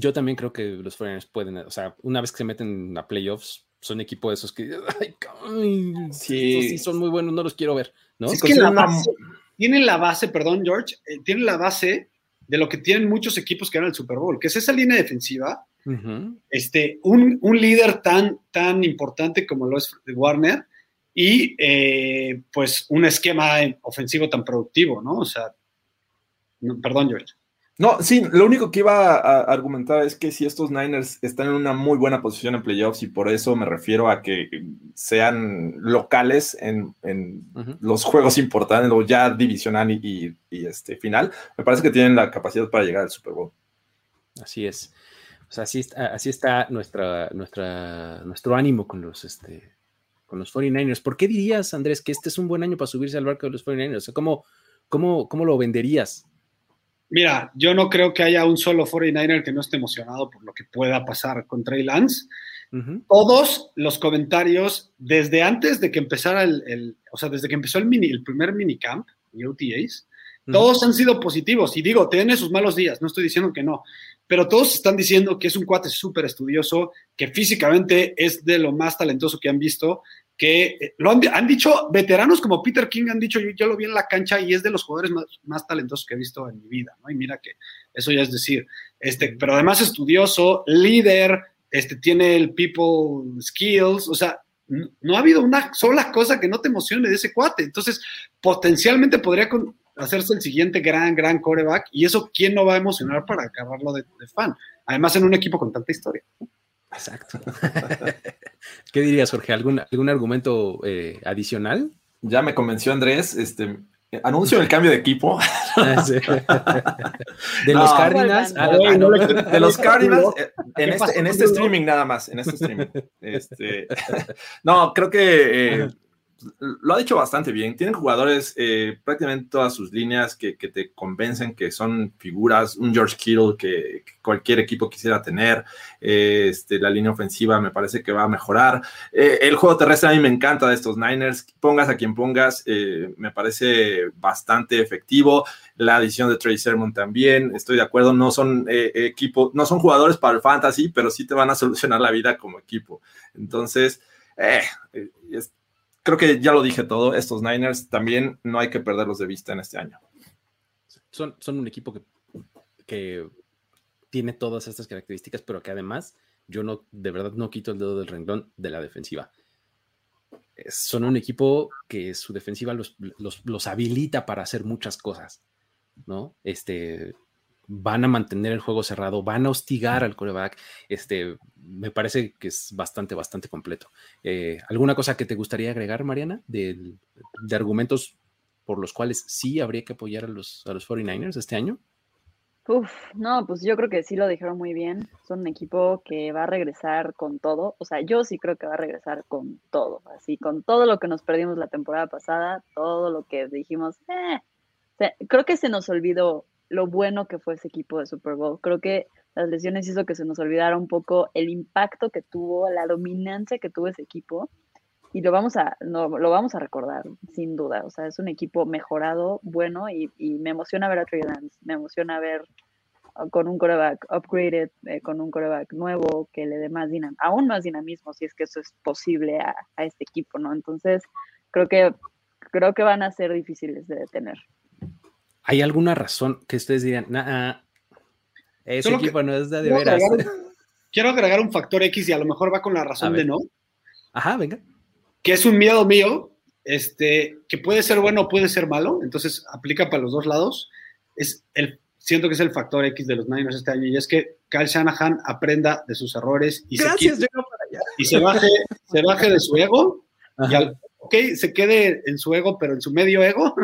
Yo también creo que los 49 pueden, o sea, una vez que se meten a playoffs, son equipos de esos que, ay, sí. son muy buenos, no los quiero ver, ¿no? Es que la base, tienen la base, perdón, George, eh, tienen la base de lo que tienen muchos equipos que eran el Super Bowl, que es esa línea defensiva, este, un, un, líder tan, tan importante como lo es Warner y eh, pues un esquema ofensivo tan productivo, ¿no? O sea, perdón, George. No, sí, lo único que iba a argumentar es que si estos Niners están en una muy buena posición en playoffs y por eso me refiero a que sean locales en, los juegos importantes o ya divisional y, este final, me parece que tienen la capacidad para llegar al Super Bowl. Así es. O sea, así está, así está nuestra, nuestra, nuestro ánimo con los, este, con los 49ers. ¿Por qué dirías, Andrés, que este es un buen año para subirse al barco de los 49ers? O sea, ¿cómo, cómo, cómo lo venderías? Mira, yo no creo que haya un solo 49er que no esté emocionado por lo que pueda pasar con Trey Lance. Todos los comentarios, desde antes de que empezara el, o sea, desde que empezó el, mini, el primer minicamp y OTAs, todos han sido positivos. Y digo, tiene sus malos días, no estoy diciendo que no, pero todos están diciendo que es un cuate súper estudioso, que físicamente es de lo más talentoso que han visto, que eh, lo han, dicho veteranos como Peter King, han dicho, yo, lo vi en la cancha y es de los jugadores más, talentosos que he visto en mi vida, ¿no? Y mira que eso ya es decir, este, pero además estudioso, líder, este, tiene el people skills, o sea, no, ha habido una sola cosa que no te emocione de ese cuate, entonces potencialmente podría hacerse el siguiente gran, gran coreback y eso, ¿quién no va a emocionar para acabarlo de, de fan? Además en un equipo con tanta historia. Exacto. ¿Qué dirías, Jorge? ¿Algún, algún argumento eh, adicional? Ya me convenció Andrés, este, anuncio el cambio de equipo. Ah, de los Cardinals. de los Cardinals en este, en este streaming nada más, en este streaming. Este, no, creo que eh, lo ha dicho bastante bien. Tienen jugadores, eh, prácticamente todas sus líneas que, te convencen que son figuras. Un George Kittle que, cualquier equipo quisiera tener. Eh, este, la línea ofensiva me parece que va a mejorar. Eh, el juego terrestre a mí me encanta de estos Niners. Pongas a quien pongas, me parece bastante efectivo. La adición de Trey Sermon también, estoy de acuerdo. No son equipos, no son jugadores para el fantasy, pero sí te van a solucionar la vida como equipo. Entonces, es, creo que ya lo dije todo, estos Niners también no hay que perderlos de vista en este año. Son, son un equipo que, que tiene todas estas características, pero que además yo no, de verdad no quito el dedo del renglón de la defensiva. Son un equipo que su defensiva los, los, los habilita para hacer muchas cosas, ¿no? Este, van a mantener el juego cerrado, van a hostigar al coreback. Este, me parece que es bastante, bastante completo. Eh, ¿Alguna cosa que te gustaría agregar, Mariana, de, argumentos por los cuales sí habría que apoyar a los, a los 49ers este año? Uf, no, pues yo creo que sí lo dijeron muy bien. Son un equipo que va a regresar con todo. O sea, yo sí creo que va a regresar con todo. Así, con todo lo que nos perdimos la temporada pasada, todo lo que dijimos, eh, creo que se nos olvidó lo bueno que fue ese equipo de Super Bowl. Creo que las lesiones hizo que se nos olvidara un poco el impacto que tuvo, la dominancia que tuvo ese equipo. Y lo vamos a, no, lo vamos a recordar, sin duda. O sea, es un equipo mejorado, bueno, y, me emociona ver a Trey Lance, me emociona ver con un coreback upgraded, eh, con un coreback nuevo, que le dé más dinamismo, aún más dinamismo, si es que eso es posible a, a, este equipo, ¿no? Entonces, creo que, creo que van a ser difíciles de detener. ¿Hay alguna razón que ustedes digan, nah, ese equipo no es de, veras? quiero agregar un factor X y a lo mejor va con la razón de no. Ajá, venga. Que es un miedo mío, este, que puede ser bueno o puede ser malo, entonces aplica para los dos lados. Es el, siento que es el factor X de los Niners este año y es que Kyle Shanahan aprenda de sus errores y, se, y se, baje, se baje de su ego y al, ok, se quede en su ego, pero en su medio ego.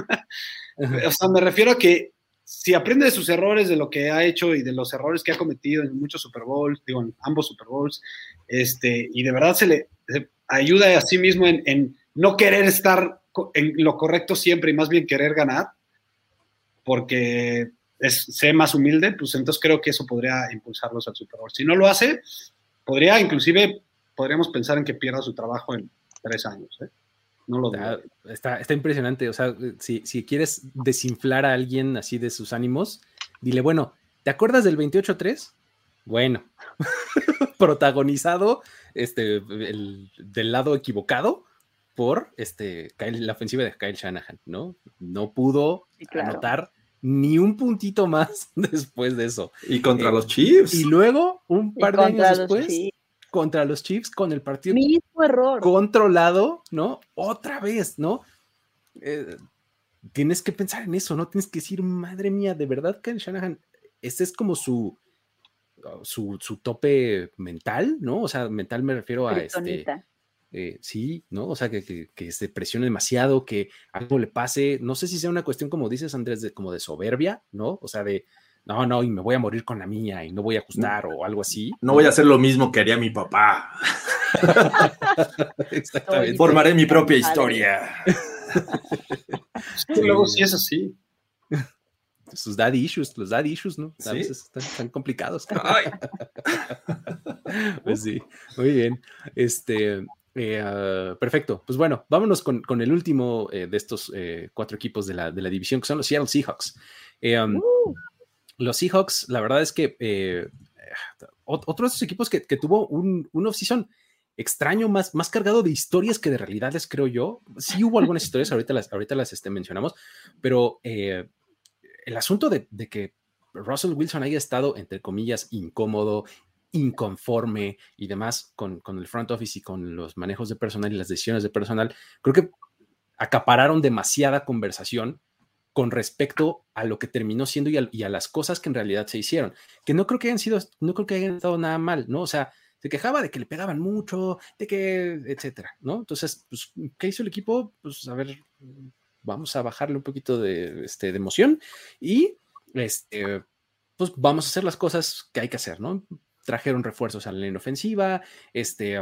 o sea, me refiero a que si aprende de sus errores, de lo que ha hecho y de los errores que ha cometido en muchos Super Bowls, digo, en ambos Super Bowls, este, y de verdad se le ayuda a sí mismo en, no querer estar en lo correcto siempre y más bien querer ganar, porque es, sé más humilde, pues entonces creo que eso podría impulsarlos al Super Bowl. Si no lo hace, podría, inclusive, podríamos pensar en que pierda su trabajo en tres años. ¿eh? No lo está, está, impresionante. O sea, si, quieres desinflar a alguien así de sus ánimos, dile, bueno, ¿te acuerdas del 28-3? Bueno, protagonizado este, del lado equivocado por este, la ofensiva de Kyle Shanahan, ¿no? No pudo anotar ni un puntito más después de eso. Y contra eh, los Chiefs. Y luego, un par de años después, contra los Chiefs con el partido Mismo error. controlado, ¿no? Otra vez, ¿no? Eh, tienes que pensar en eso, ¿no? Tienes que decir, madre mía, de verdad, Ken Shanahan, este es como su, su, su, tope mental, ¿no? O sea, mental me refiero a este. Eh, sí, ¿no? O sea, que, que, se presione demasiado, que algo le pase. No sé si sea una cuestión, como dices, Andrés, de, como de soberbia, ¿no? O sea, de no, no, y me voy a morir con la mía y no voy a ajustar o algo así. No voy a hacer lo mismo que haría mi papá. Exactamente. Formaré mi propia historia. luego sí es así. Sus daddy issues, los daddy issues, ¿no? A veces están, complicados. pues sí, muy bien. Este, eh, ah, perfecto. Pues bueno, vámonos con, el último eh, de estos eh, cuatro equipos de la, de la, división, que son los Seattle Seahawks. Um, uh. Los Seahawks, la verdad es que eh, otro de esos equipos que, tuvo un, un off-season extraño, más, más cargado de historias que de realidades, creo yo. Sí hubo algunas historias, ahorita las, ahorita las este, mencionamos, pero eh, el asunto de, que Russell Wilson haya estado, entre comillas, incómodo, inconforme y demás con, con, el front office y con los manejos de personal y las decisiones de personal, creo que acapararon demasiada conversación con respecto a lo que terminó siendo y a, las cosas que en realidad se hicieron, que no creo que hayan sido, no creo que hayan estado nada mal, ¿no? O sea, se quejaba de que le pegaban mucho, de que, etcétera, ¿no? Entonces, pues, ¿qué hizo el equipo? Pues, a ver, vamos a bajarle un poquito de, este, de emoción y, este, pues, vamos a hacer las cosas que hay que hacer, ¿no? Trajeron refuerzos a la línea ofensiva, este,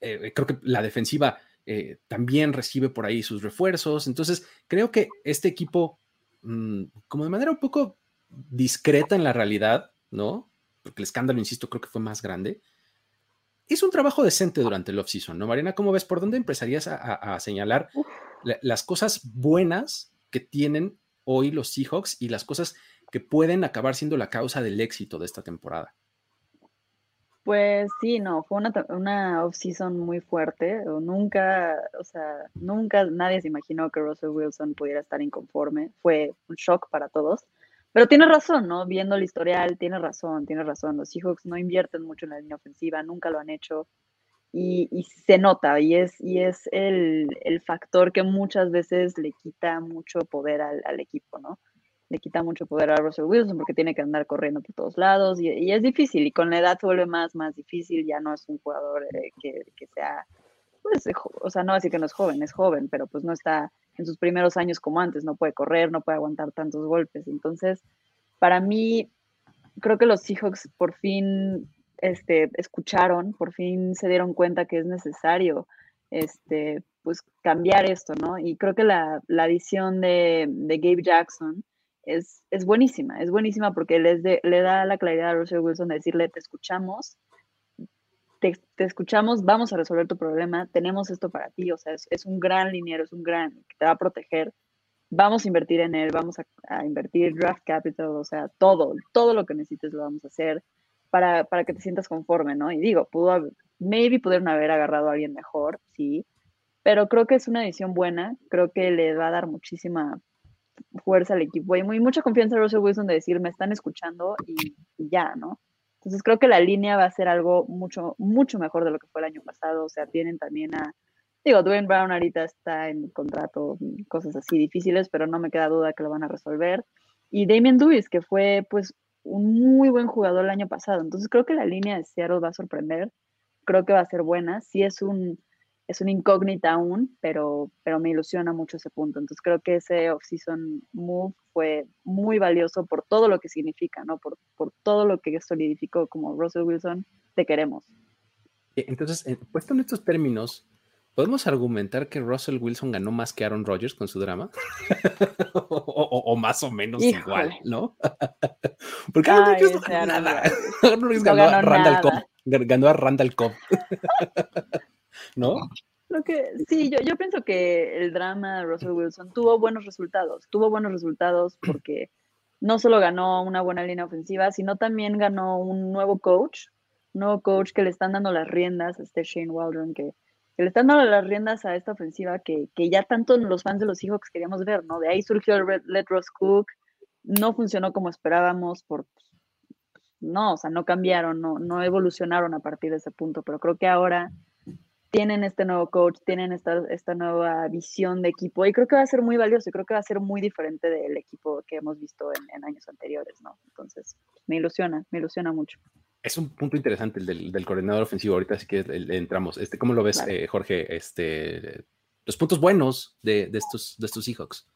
eh, creo que la defensiva eh, también recibe por ahí sus refuerzos. Entonces, creo que este equipo, mm, como de manera un poco discreta en la realidad, ¿no? Porque el escándalo, insisto, creo que fue más grande. Hizo un trabajo decente durante el off-season, ¿no, Mariana? ¿Cómo ves? ¿Por dónde empezarías a, señalar las cosas buenas que tienen hoy los Seahawks y las cosas que pueden acabar siendo la causa del éxito de esta temporada? Pues sí, no, fue una, una off-season muy fuerte. Nunca, o sea, nunca nadie se imaginó que Russell Wilson pudiera estar inconforme. Fue un shock para todos. Pero tiene razón, ¿no? Viendo el historial, tiene razón, tiene razón. Los Seahawks no invierten mucho en la línea ofensiva, nunca lo han hecho. Y, y se nota, y es, y es el, el, factor que muchas veces le quita mucho poder al, al equipo, ¿no? Le quita mucho poder a Russell Wilson porque tiene que andar corriendo por todos lados y, es difícil y con la edad se vuelve más, más difícil, ya no es un jugador eh, que, que, sea, pues, o sea, no decir que no es joven, es joven, pero pues no está en sus primeros años como antes, no puede correr, no puede aguantar tantos golpes. Entonces, para mí, creo que los Seahawks por fin este, escucharon, por fin se dieron cuenta que es necesario este, pues cambiar esto, ¿no? Y creo que la, la adición de, de Gabe Jackson, es, es buenísima, es buenísima porque les le da la claridad a Russell Wilson de decirle, te escuchamos, te, escuchamos, vamos a resolver tu problema, tenemos esto para ti, o sea, es, un gran liniero, es un gran, que te va a proteger, vamos a invertir en él, vamos a, invertir draft capital, o sea, todo, todo lo que necesites lo vamos a hacer para, para que te sientas conforme, ¿no? Y digo, pudo maybe pudieron haber agarrado a alguien mejor, sí, pero creo que es una edición buena, creo que le va a dar muchísima fuerza al equipo y muy mucha confianza a Russell Wilson de decir, me están escuchando y, ya, ¿no? Entonces creo que la línea va a ser algo mucho, mucho mejor de lo que fue el año pasado. O sea, tienen también a, digo, Dwayne Brown ahorita está en contrato, cosas así difíciles, pero no me queda duda que lo van a resolver. Y Damien Lewis, que fue pues un muy buen jugador el año pasado. Entonces creo que la línea de Seattle va a sorprender. Creo que va a ser buena. Sí es un, es una incógnita aún, pero, pero me ilusiona mucho ese punto. Entonces creo que ese off-season move fue muy valioso por todo lo que significa, ¿no? Por, por todo lo que solidificó como Russell Wilson, te queremos. E, entonces, puesto en estos términos, ¿podemos argumentar que Russell Wilson ganó más que Aaron Rodgers con su drama? o, más o menos igual, ¿no? Porque Aaron Rodgers no ganó nada. Aaron Rodgers ganó, a Randall Cobb. Ganó a Randall Cobb. ¿No? Lo que, sí, yo, yo pienso que el drama de Russell Wilson tuvo buenos resultados, tuvo buenos resultados porque no solo ganó una buena línea ofensiva, sino también ganó un nuevo coach, un nuevo coach que le están dando las riendas este Shane Waldron, que, le están dando las riendas a esta ofensiva que, que, ya tanto los fans de los Seahawks queríamos ver, ¿no? De ahí surgió el Red, Let Ross Cook, no funcionó como esperábamos por... No, o sea, no cambiaron, no, no evolucionaron a partir de ese punto, pero creo que ahora tienen este nuevo coach, tienen esta, esta nueva visión de equipo y creo que va a ser muy valioso y creo que va a ser muy diferente del equipo que hemos visto en, años anteriores, ¿no? Entonces, me ilusiona, me ilusiona mucho. Es un punto interesante el del, coordinador ofensivo, ahorita sí que entramos. Este, ¿Cómo lo ves, eh, Jorge? Este, los puntos buenos de, de, estos, de estos Seahawks.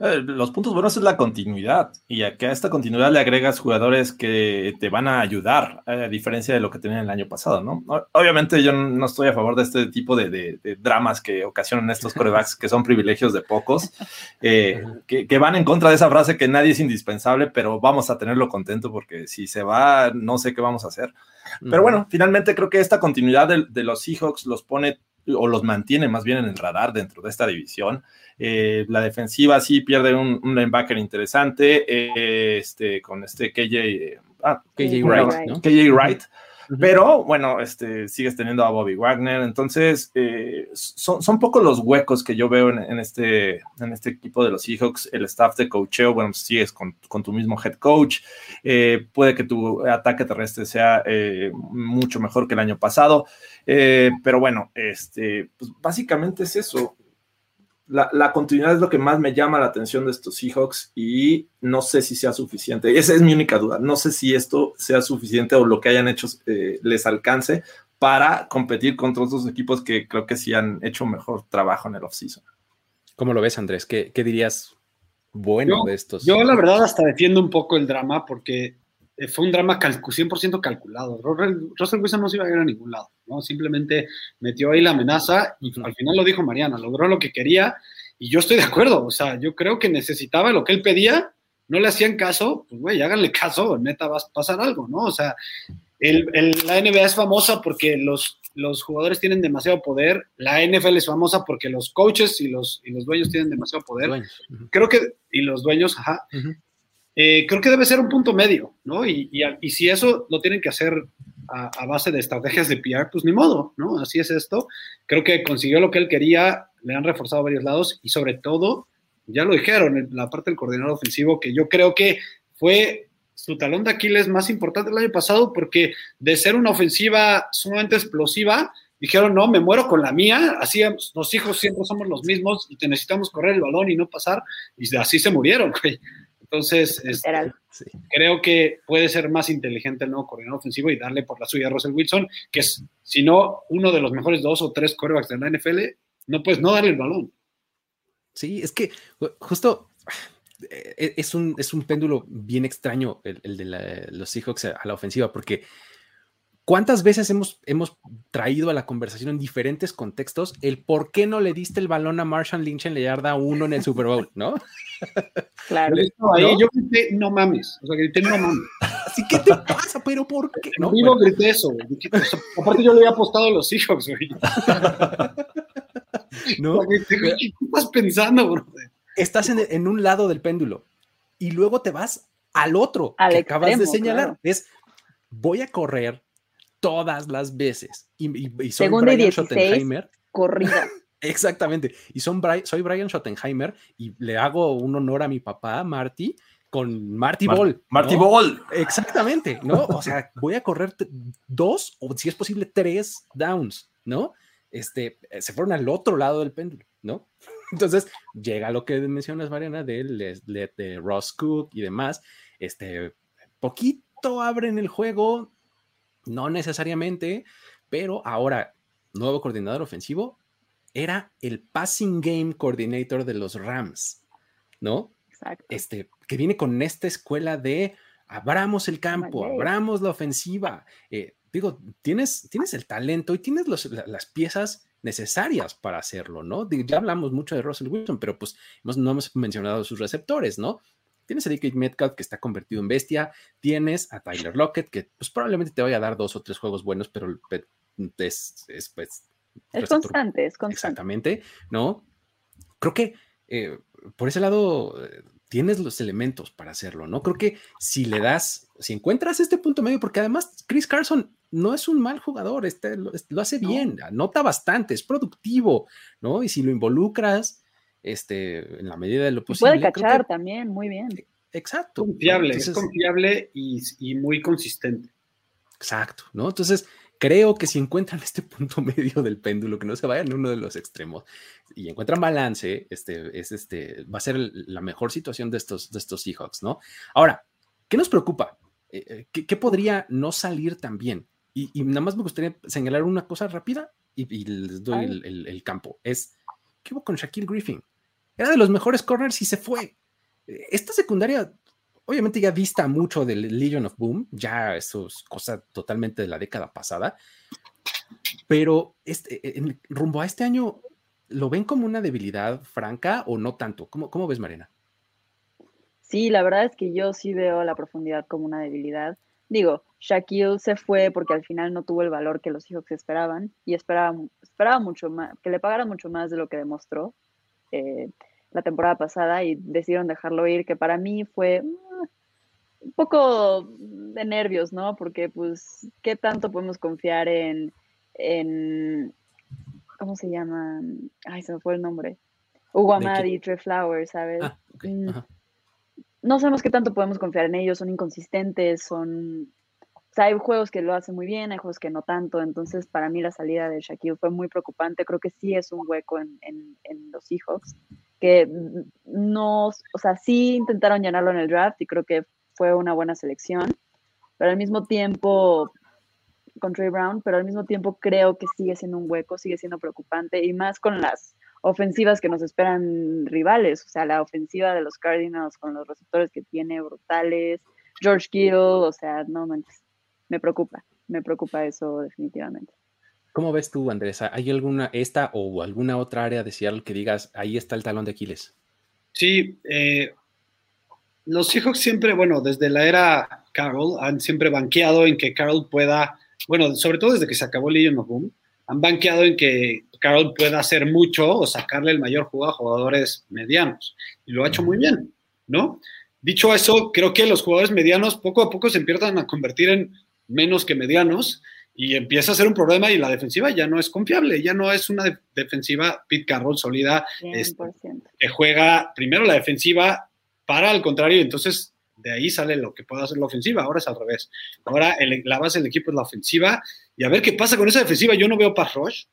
Eh, los puntos buenos es la continuidad y a esta continuidad le agregas jugadores que te van a ayudar, eh, a diferencia de lo que tenían el año pasado, ¿no? Obviamente yo no estoy a favor de este tipo de, dramas que ocasionan estos corebacks que son privilegios de pocos, eh, que, van en contra de esa frase que nadie es indispensable, pero vamos a tenerlo contento porque si se va, no sé qué vamos a hacer. Pero bueno, finalmente creo que esta continuidad de, de los Seahawks los pone o los mantiene más bien en el radar dentro de esta división. Eh, la defensiva sí pierde un, linebacker interesante eh, este, con este KJ, ah, KJ Wright, KJ Wright. Pero bueno, este, sigues teniendo a Bobby Wagner, entonces eh, son, son pocos los huecos que yo veo en, este, en este equipo de los Seahawks. El staff de coacheo, bueno, sigues con, con tu mismo head coach. puede que tu ataque terrestre sea mucho mejor que el año pasado, pero bueno, este, pues básicamente es eso la, continuidad es lo que más me llama la atención de estos Seahawks y no sé si sea suficiente. Esa es mi única duda. No sé si esto sea suficiente o lo que hayan hecho eh, les alcance para competir contra otros equipos que creo que sí han hecho mejor trabajo en el offseason. ¿Cómo lo ves, Andrés? ¿Qué, dirías bueno de estos? Yo, la verdad, hasta defiendo un poco el drama porque fue un drama 100% calculado. Russell Wilson no se iba a ir a ningún lado, ¿no? Simplemente metió ahí la amenaza y al final lo dijo Mariana, logró lo que quería y yo estoy de acuerdo, o sea, yo creo que necesitaba lo que él pedía, no le hacían caso, pues güey, háganle caso, neta va a pasar algo, ¿no? O sea, el, la NBA es famosa porque los, los jugadores tienen demasiado poder, la NFL es famosa porque los coaches y los, y los dueños tienen demasiado poder. Creo que, y los dueños, ajá. Eh, creo que debe ser un punto medio, ¿no? Y, y, si eso lo tienen que hacer a, base de estrategias de PR, pues ni modo, ¿no? Así es esto. Creo que consiguió lo que él quería, le han reforzado a varios lados y sobre todo, ya lo dijeron, la parte del coordinador ofensivo, que yo creo que fue su talón de Aquiles más importante el año pasado porque de ser una ofensiva sumamente explosiva, dijeron, no, me muero con la mía, así los hijos siempre somos los mismos y te necesitamos correr el balón y no pasar, y así se murieron, güey. Entonces, este, creo que puede ser más inteligente el nuevo coordinador ofensivo y darle por la suya a Russell Wilson, que es, si no, uno de los mejores dos o tres corebacks de la NFL, no puedes no darle el balón. Sí, es que justo eh, es un, es un péndulo bien extraño el, de los Seahawks a la ofensiva, porque ¿Cuántas veces hemos, hemos traído a la conversación en diferentes contextos el por qué no le diste el balón a Marshall Lynch en la yarda 1 en el Super Bowl, ¿no? Claro. Ahí yo grité, no mames. O sea, grité, no mames. Así que te pasa, pero ¿por qué? No, vivo grité eso. aparte, yo le había apostado a los Seahawks, güey. ¿No? ¿Qué estás pensando, bro? Estás en, en, un lado del péndulo y luego te vas al otro que acabas de señalar. Es voy a correr todas las veces. Y, soy Brian Schottenheimer. Corrida. Exactamente. Y son soy Brian Schottenheimer y le hago un honor a mi papá, Marty, con Marty Ball. Marty Ball. Exactamente, ¿no? O sea, voy a correr dos o si es posible tres downs, ¿no? Este, eh, se fueron al otro lado del péndulo, ¿no? Entonces, llega lo que mencionas, Mariana, de, de, de Ross Cook y demás. Este, poquito abren el juego, no necesariamente, pero ahora, nuevo coordinador ofensivo, era el passing game coordinator de los Rams, ¿no? Exacto. Este, que viene con esta escuela de abramos el campo, abramos la ofensiva. Eh, digo, tienes, tienes el talento y tienes las piezas necesarias para hacerlo, ¿no? Ya hablamos mucho de Russell Wilson, pero pues no hemos mencionado sus receptores, ¿no? Tienes a DK Metcalf que está convertido en bestia. Tienes a Tyler Lockett que pues, probablemente te vaya a dar dos o tres juegos buenos, pero es, es, pues, es constante, es constante. Exactamente, ¿no? Creo que eh, por ese lado eh, tienes los elementos para hacerlo, ¿no? Creo que si le das, si encuentras este punto medio, porque además Chris Carson no es un mal jugador, este, lo, hace bien, anota bastante, es productivo, ¿no? Y si lo involucras, este, en la medida de lo posible. Puede cachar también, muy bien. Exacto. Confiable, es confiable y, muy consistente. Exacto, ¿no? Entonces, creo que si encuentran este punto medio del péndulo, que no se vayan a uno de los extremos y encuentran balance, este, es este, va a ser la mejor situación de estos, de estos Seahawks, ¿no? Ahora, ¿qué nos preocupa? Eh, eh, ¿qué, podría no salir tan bien? Y, nada más me gustaría señalar una cosa rápida y, les doy el, campo. Es, ¿qué hubo con Shaquille Griffin? Era de los mejores corners y se fue. Esta secundaria, obviamente ya vista mucho del Legion of Boom, ya eso es cosa totalmente de la década pasada, pero este, en, rumbo a este año, ¿lo ven como una debilidad franca o no tanto? ¿Cómo, cómo ves, Marina? Sí, la verdad es que yo sí veo la profundidad como una debilidad. Digo, Shaquille se fue porque al final no tuvo el valor que los hijos esperaban y esperaba, esperaba mucho más, que le pagaran mucho más de lo que demostró eh, la temporada pasada y decidieron dejarlo ir, que para mí fue mm, un poco de nervios, ¿no? Porque pues, ¿qué tanto podemos confiar en, en ¿cómo se llaman? Ay, se me fue el nombre. Hugo Amadi, Trey Flowers, ¿sabes? Ah, mm, no sabemos qué tanto podemos confiar en ellos, son inconsistentes, son... O sea, hay juegos que lo hacen muy bien, hay juegos que no tanto, entonces para mí la salida de Shaquille fue muy preocupante, creo que sí es un hueco en, en, los Seahawks, que no, o sea, sí intentaron llenarlo en el draft y creo que fue una buena selección, pero al mismo tiempo, con Trey Brown, pero al mismo tiempo creo que sigue siendo un hueco, sigue siendo preocupante y más con las ofensivas que nos esperan rivales, o sea, la ofensiva de los Cardinals con los receptores que tiene brutales, George Kittle, o sea, no manches, me preocupa, me preocupa eso definitivamente. ¿Cómo ves tú, Andrés? ¿Hay alguna, esta o alguna otra área de Seattle que digas, ahí está el talón de Aquiles? Sí, eh, los Seahawks siempre, bueno, desde la era Carroll, han siempre banqueado en que Carroll pueda, bueno, sobre todo desde que se acabó Legion of Boom, han banqueado en que Carroll pueda hacer mucho o sacarle el mayor juego a jugadores medianos. Y lo ha hecho muy bien, ¿no? Dicho eso, creo que los jugadores medianos poco a poco se empiezan a convertir en menos que medianos y empieza a ser un problema y la defensiva ya no es confiable, ya no es una defensiva Pete Carroll sólida este, que juega primero la defensiva para al contrario, entonces de ahí sale lo que puede hacer la ofensiva, ahora es al revés. Ahora la base del equipo es la ofensiva y a ver qué pasa con esa defensiva. Yo no veo pass rush,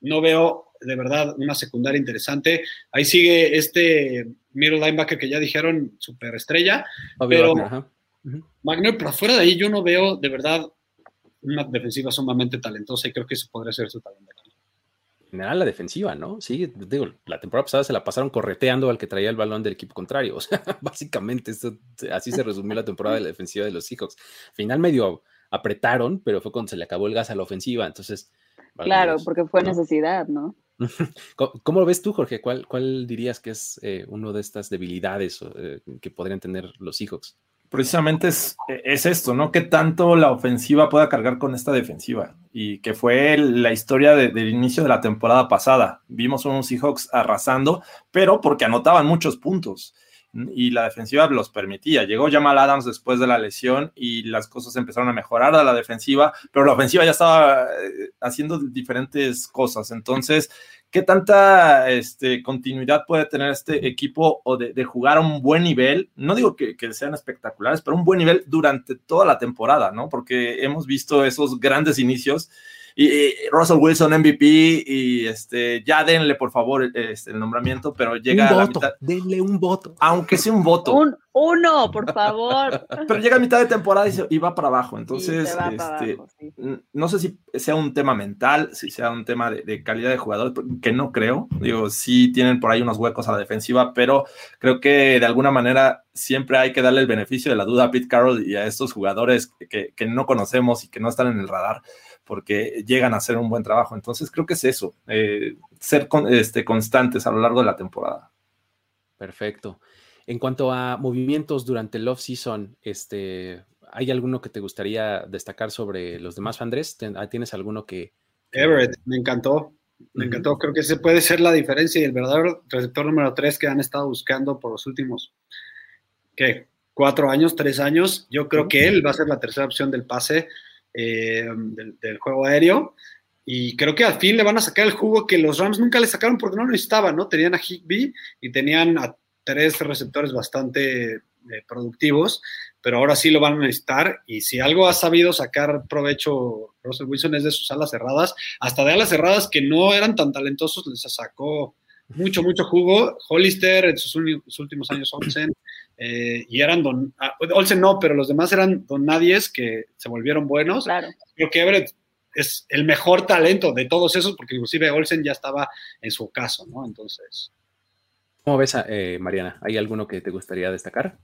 no veo de verdad una secundaria interesante. Ahí sigue este middle linebacker que ya dijeron superestrella, pero Magner, pero fuera de ahí yo no veo de verdad una defensiva sumamente talentosa y creo que eso podría ser su talento. En general la defensiva, ¿no? Sí, digo, la temporada pasada se la pasaron correteando al que traía el balón del equipo contrario. O sea, básicamente así se resumió la temporada de la defensiva de los Seahawks. Final medio apretaron, pero fue cuando se le acabó el gas a la ofensiva. Entonces. Claro, porque fue necesidad, ¿no? ¿Cómo, lo ves tú, Jorge? ¿Cuál, cuál dirías que es eh, una de estas debilidades eh, que podrían tener los Seahawks? Precisamente es, es, esto, ¿no? ¿Qué tanto la ofensiva pueda cargar con esta defensiva? Y que fue la historia del inicio de la temporada pasada. Vimos unos Seahawks arrasando, pero porque anotaban muchos puntos y la defensiva los permitía. Llegó Jamal Adams después de la lesión y las cosas empezaron a mejorar a la defensiva, pero la ofensiva ya estaba eh, haciendo diferentes cosas. Entonces, ¿qué tanta este, continuidad puede tener este equipo o de, jugar a un buen nivel? No digo que, que, sean espectaculares, pero un buen nivel durante toda la temporada, ¿no? Porque hemos visto esos grandes inicios y, Russell Wilson MVP y este, ya denle por favor este, el nombramiento, pero llega a la mitad. Denle un voto. Aunque sea un voto. Un uno, por favor. pero llega a mitad de temporada y, va para abajo. Entonces, este, no sé si sea un tema mental, si sea un tema de, calidad de jugador, que no creo. Digo, sí tienen por ahí unos huecos a la defensiva, pero creo que de alguna manera siempre hay que darle el beneficio de la duda a Pete Carroll y a estos jugadores que, que no conocemos y que no están en el radar porque llegan a hacer un buen trabajo. Entonces creo que es eso, eh, ser este, constantes a lo largo de la temporada. Perfecto. En cuanto a movimientos durante el off-season, este, ¿hay alguno que te gustaría destacar sobre los demás, Andrés? Ah, ¿Tienes alguno que...? Everett, me encantó. Me encantó. Creo que ese puede ser la diferencia y el verdadero receptor número tres que han estado buscando por los últimos, ¿qué? Cuatro años, tres años. Yo creo que él va a ser la tercera opción del pase. Eh, del, juego aéreo. Y creo que al fin le van a sacar el jugo que los Rams nunca le sacaron porque no lo necesitaban, ¿no? Tenían a Higby y tenían a tres receptores bastante eh, productivos, pero ahora sí lo van a necesitar. Y si algo ha sabido sacar provecho Russell Wilson es de sus alas cerradas, hasta de alas cerradas que no eran tan talentosos, les sacó mucho, mucho jugo. Hollister en sus, últimos años, Olsen, eh, y eran don. Ah, Olsen no, pero los demás eran don nadies que se volvieron buenos. Claro. Creo que Everett es el mejor talento de todos esos, porque inclusive Olsen ya estaba en su caso, ¿no? Entonces. ¿Cómo ves, eh, Mariana? ¿Hay alguno que te gustaría destacar?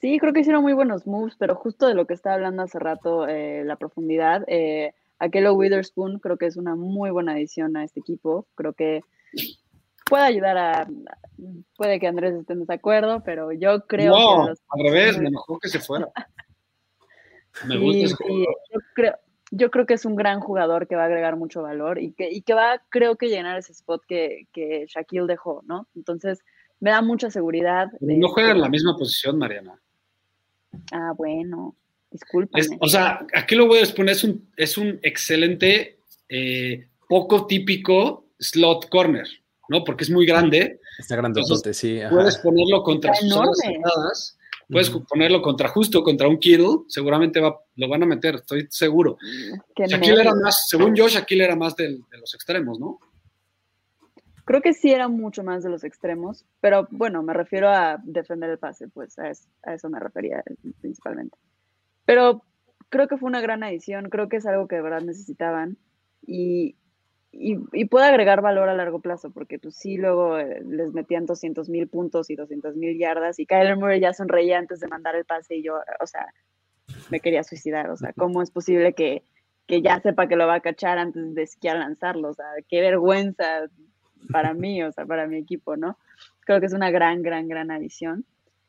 Sí, creo que hicieron muy buenos moves, pero justo de lo que estaba hablando hace rato, eh, la profundidad, eh, Aquelo Witherspoon creo que es una muy buena adición a este equipo. Creo que puede ayudar a. Puede que Andrés esté en desacuerdo, pero yo creo no, que. al revés, me enojó que se fuera. Me gusta yo, creo, yo creo que es un gran jugador que va a agregar mucho valor y que, y que va, creo que, llenar ese spot que, que Shaquille dejó, ¿no? Entonces, me da mucha seguridad. no juega en la misma posición, Mariana. Ah, bueno, disculpa. O sea, aquí lo voy a exponer, es un, es un excelente, eh, poco típico slot corner, ¿no? Porque es muy grande. Está grandote, sí. Puedes ponerlo contra sus cerradas, puedes ponerlo contra justo, contra un Kittle, seguramente va, lo van a meter, estoy seguro. Shaquille era más, según yo, Shaquille era más de los extremos, ¿no? Creo que sí era mucho más de los extremos, pero bueno, me refiero a defender el pase, pues a eso, me refería principalmente. Pero creo que fue una gran adición, creo que es algo que de verdad necesitaban y, y, puede agregar valor a largo plazo, porque pues sí, luego eh, les metían 200 mil puntos y 200 mil yardas y Kyler Murray ya sonreía antes de mandar el pase y yo, o sea, me quería suicidar, o sea, ¿cómo es posible que, que ya sepa que lo va a cachar antes de siquiera lanzarlo? O sea, qué vergüenza para mí, o sea, para mi equipo, ¿no? Creo que es una gran, gran, gran adición.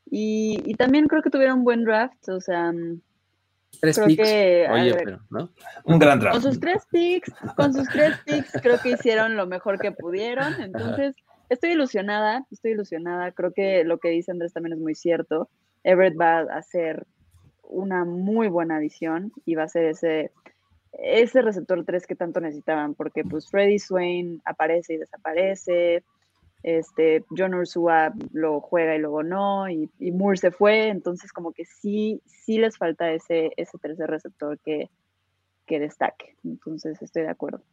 Y, también creo que tuvieron un buen draft, o sea, mm, tres creo picks. que Oye, pero, ¿no? un gran draft. Con sus tres picks, con sus tres picks, creo que hicieron lo mejor que pudieron. Entonces, estoy ilusionada, estoy ilusionada. Creo que lo que dice Andrés también es muy cierto. Everett va a ser una muy buena adición y va a ser ese ese receptor 3 que tanto necesitaban, porque pues Freddy Swain aparece y desaparece, este, John Ursua lo juega y luego no, y, y, Moore se fue, entonces como que sí, sí les falta ese, ese tercer receptor que, que destaque, entonces estoy de acuerdo.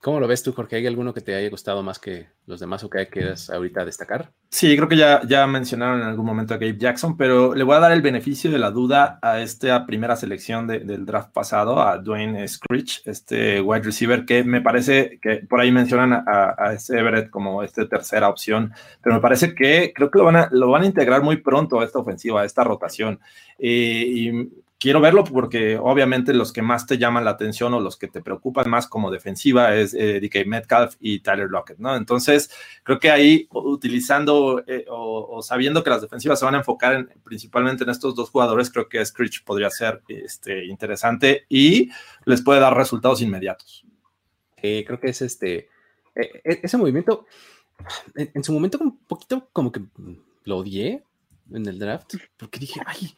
¿Cómo lo ves tú, Jorge? ¿Hay alguno que te haya gustado más que los demás o que quieras ahorita destacar? Sí, creo que ya, ya mencionaron en algún momento a Gabe Jackson, pero le voy a dar el beneficio de la duda a esta primera selección del draft pasado, a Dwayne Screech, este wide receiver, que me parece que por ahí mencionan a, a Everett como esta tercera opción, pero me parece que creo que lo van a, lo van a integrar muy pronto a esta ofensiva, a esta rotación. Eh, y quiero verlo porque obviamente los que más te llaman la atención o los que te preocupan más como defensiva es eh, DK Metcalf y Tyler Lockett, ¿no? Entonces, creo que ahí utilizando eh, o, sabiendo que las defensivas se van a enfocar principalmente en estos dos jugadores, creo que Screech podría ser este, interesante y les puede dar resultados inmediatos. creo que es este, e, e, ese movimiento, en, en su momento un poquito como que lo odié en el draft, porque dije, ay,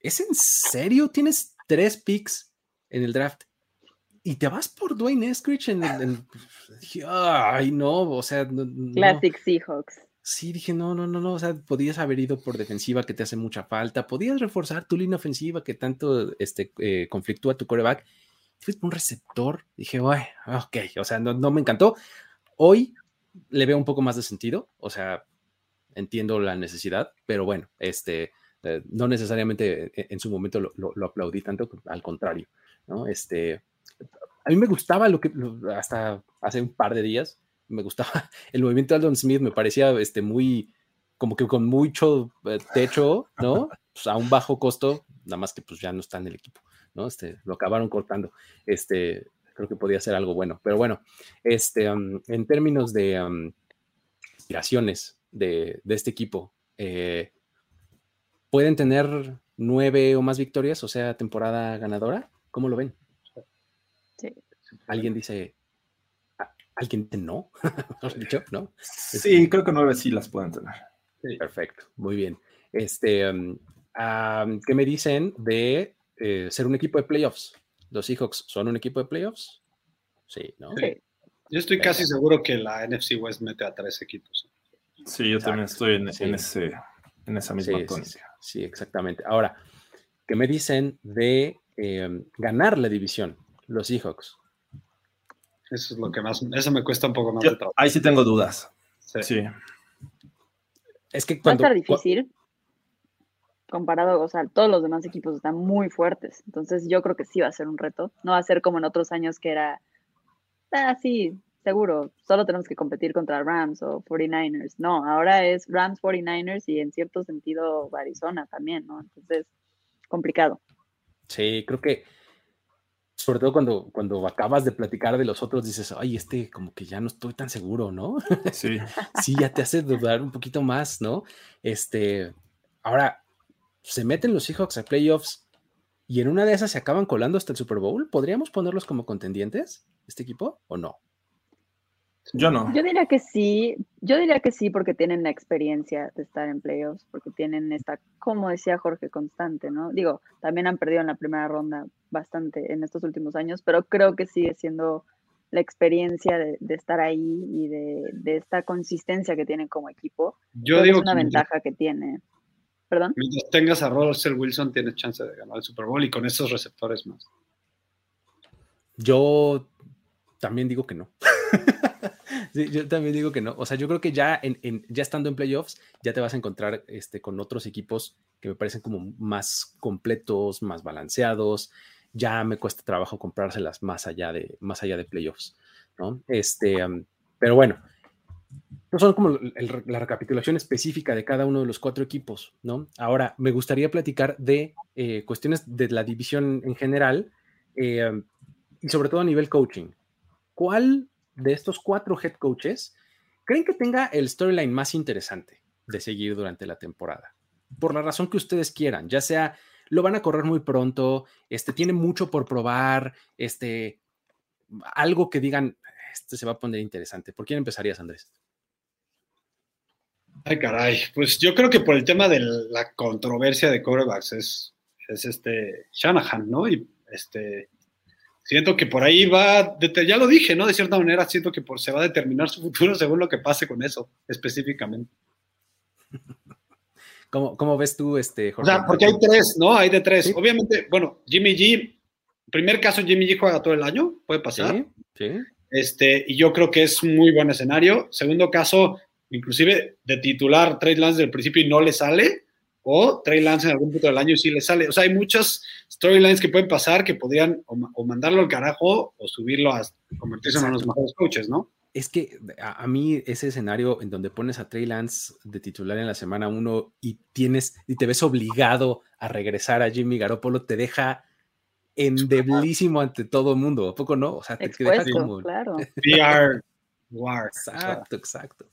¿es en serio? Tienes tres picks en el draft y te vas por Dwayne Eskridge en el. dije, ay, no, o sea. Classic Seahawks. Sí, dije, no, no, no, no, o sea, podías haber ido por defensiva que te hace mucha falta, podías reforzar tu línea ofensiva que tanto este, eh, conflictúa tu coreback. Fuiste un receptor, dije, bueno, ok, o sea, no, no me encantó. Hoy le veo un poco más de sentido, o sea, entiendo la necesidad, pero bueno, este, eh, no necesariamente eh, en su momento lo, aplaudí tanto, al contrario, ¿no? Este, a mí me gustaba lo que, hasta hace un par de días, me gustaba el movimiento de Aldon Smith, me parecía este, muy, como que con mucho eh, techo, ¿no? Pues, a un bajo costo, nada más que pues ya no está en el equipo, ¿no? Este, lo acabaron cortando, este, creo que podía ser algo bueno, pero bueno, este, en términos de inspiraciones de, de, este equipo, eh, pueden tener nueve o más victorias, o sea, temporada ganadora. ¿Cómo lo ven? Sí. ¿Alguien dice, alguien dice no? dicho? ¿No? Sí, creo que nueve sí las pueden tener. Perfecto, muy bien. Este, ¿Qué me dicen de eh, ser un equipo de playoffs? ¿Los Seahawks son un equipo de playoffs? Sí, ¿no? Yo estoy casi seguro que la NFC West mete a tres equipos. Sí, yo también estoy en, ese, en esa misma tónica. Sí, exactamente. Ahora, ¿qué me dicen de em, ganar la división, los Seahawks? Eso es lo que más, eso me cuesta un poco más de trabajo. Ahí sí tengo dudas. Sí. Es que cuando, Va a estar difícil. Comparado, o sea, todos los demás equipos están muy fuertes. Entonces yo creo que sí va a ser un reto. No va a ser como en otros años que era, ah, sí, seguro, solo tenemos que competir contra Rams o 49ers. No, ahora es Rams 49ers y en cierto sentido Arizona también, ¿no? Entonces, complicado. Sí, creo que sobre todo cuando, cuando acabas de platicar de los otros, dices, ay, este como que ya no estoy tan seguro, ¿no? Sí. sí, ya te hace dudar un poquito más, ¿no? Este, ahora, se meten los Seahawks a playoffs y en una de esas se acaban colando hasta el Super Bowl. ¿Podríamos ponerlos como contendientes, este equipo, o no? Yo no. Yo diría que sí, yo diría que sí porque tienen la experiencia de estar en playoffs, porque tienen esta, como decía Jorge, constante, ¿no? Digo, también han perdido en la primera ronda bastante en estos últimos años, pero creo que sigue siendo la experiencia de, estar ahí y de, esta consistencia que tienen como equipo. Yo digo es una ventaja que tiene. ¿Perdón? Mientras tengas a Russell Wilson, tienes chance de ganar el Super Bowl y con esos receptores más. Yo también digo que no. yo también digo que no. O sea, yo creo que ya, en, ya estando en playoffs, ya te vas a encontrar este, con otros equipos que me parecen como más completos, más balanceados. Ya me cuesta trabajo comprárselas más allá de, más allá de playoffs, ¿no? Este, pero bueno, no son como la recapitulación específica de cada uno de los cuatro equipos, ¿no? Ahora, me gustaría platicar de eh, cuestiones de la división en general eh, y sobre todo a nivel coaching. ¿Cuál de estos cuatro head coaches creen que tenga el storyline más interesante de seguir durante la temporada? Por la razón que ustedes quieran, ya sea lo van a correr muy pronto, este tiene mucho por probar, este algo que digan, este se va a poner interesante. ¿Por quién empezarías, Andrés? Ay, caray, pues yo creo que por el tema de la controversia de corebacks es, es este Shanahan, ¿no? Y este siento que por ahí va, ya lo dije, ¿no? De cierta manera, siento que por, se va a determinar su futuro según lo que pase con eso, específicamente. ¿Cómo, ves tú, este, Jorge? O sea, porque hay tres, ¿no? Hay de tres. Obviamente, bueno, Jimmy G, primer caso, Jimmy G juega todo el año, puede pasar. Sí, sí. Este, y yo creo que es un muy buen escenario. Segundo caso, inclusive de titular Trey Lance del principio y no le sale, o Trey Lance en algún punto del año y sí le sale. O sea, hay muchas storylines que pueden pasar que podrían o, mandarlo al carajo o subirlo a convertirse en uno de los mejores coaches, ¿no? Es que a, mí ese escenario en donde pones a Trey Lance de titular en la semana uno y tienes y te ves obligado a regresar a Jimmy Garoppolo te deja endeblísimo ante todo el mundo, ¿a poco no? O sea, te, deja como claro. PR War. Exacto, exacto.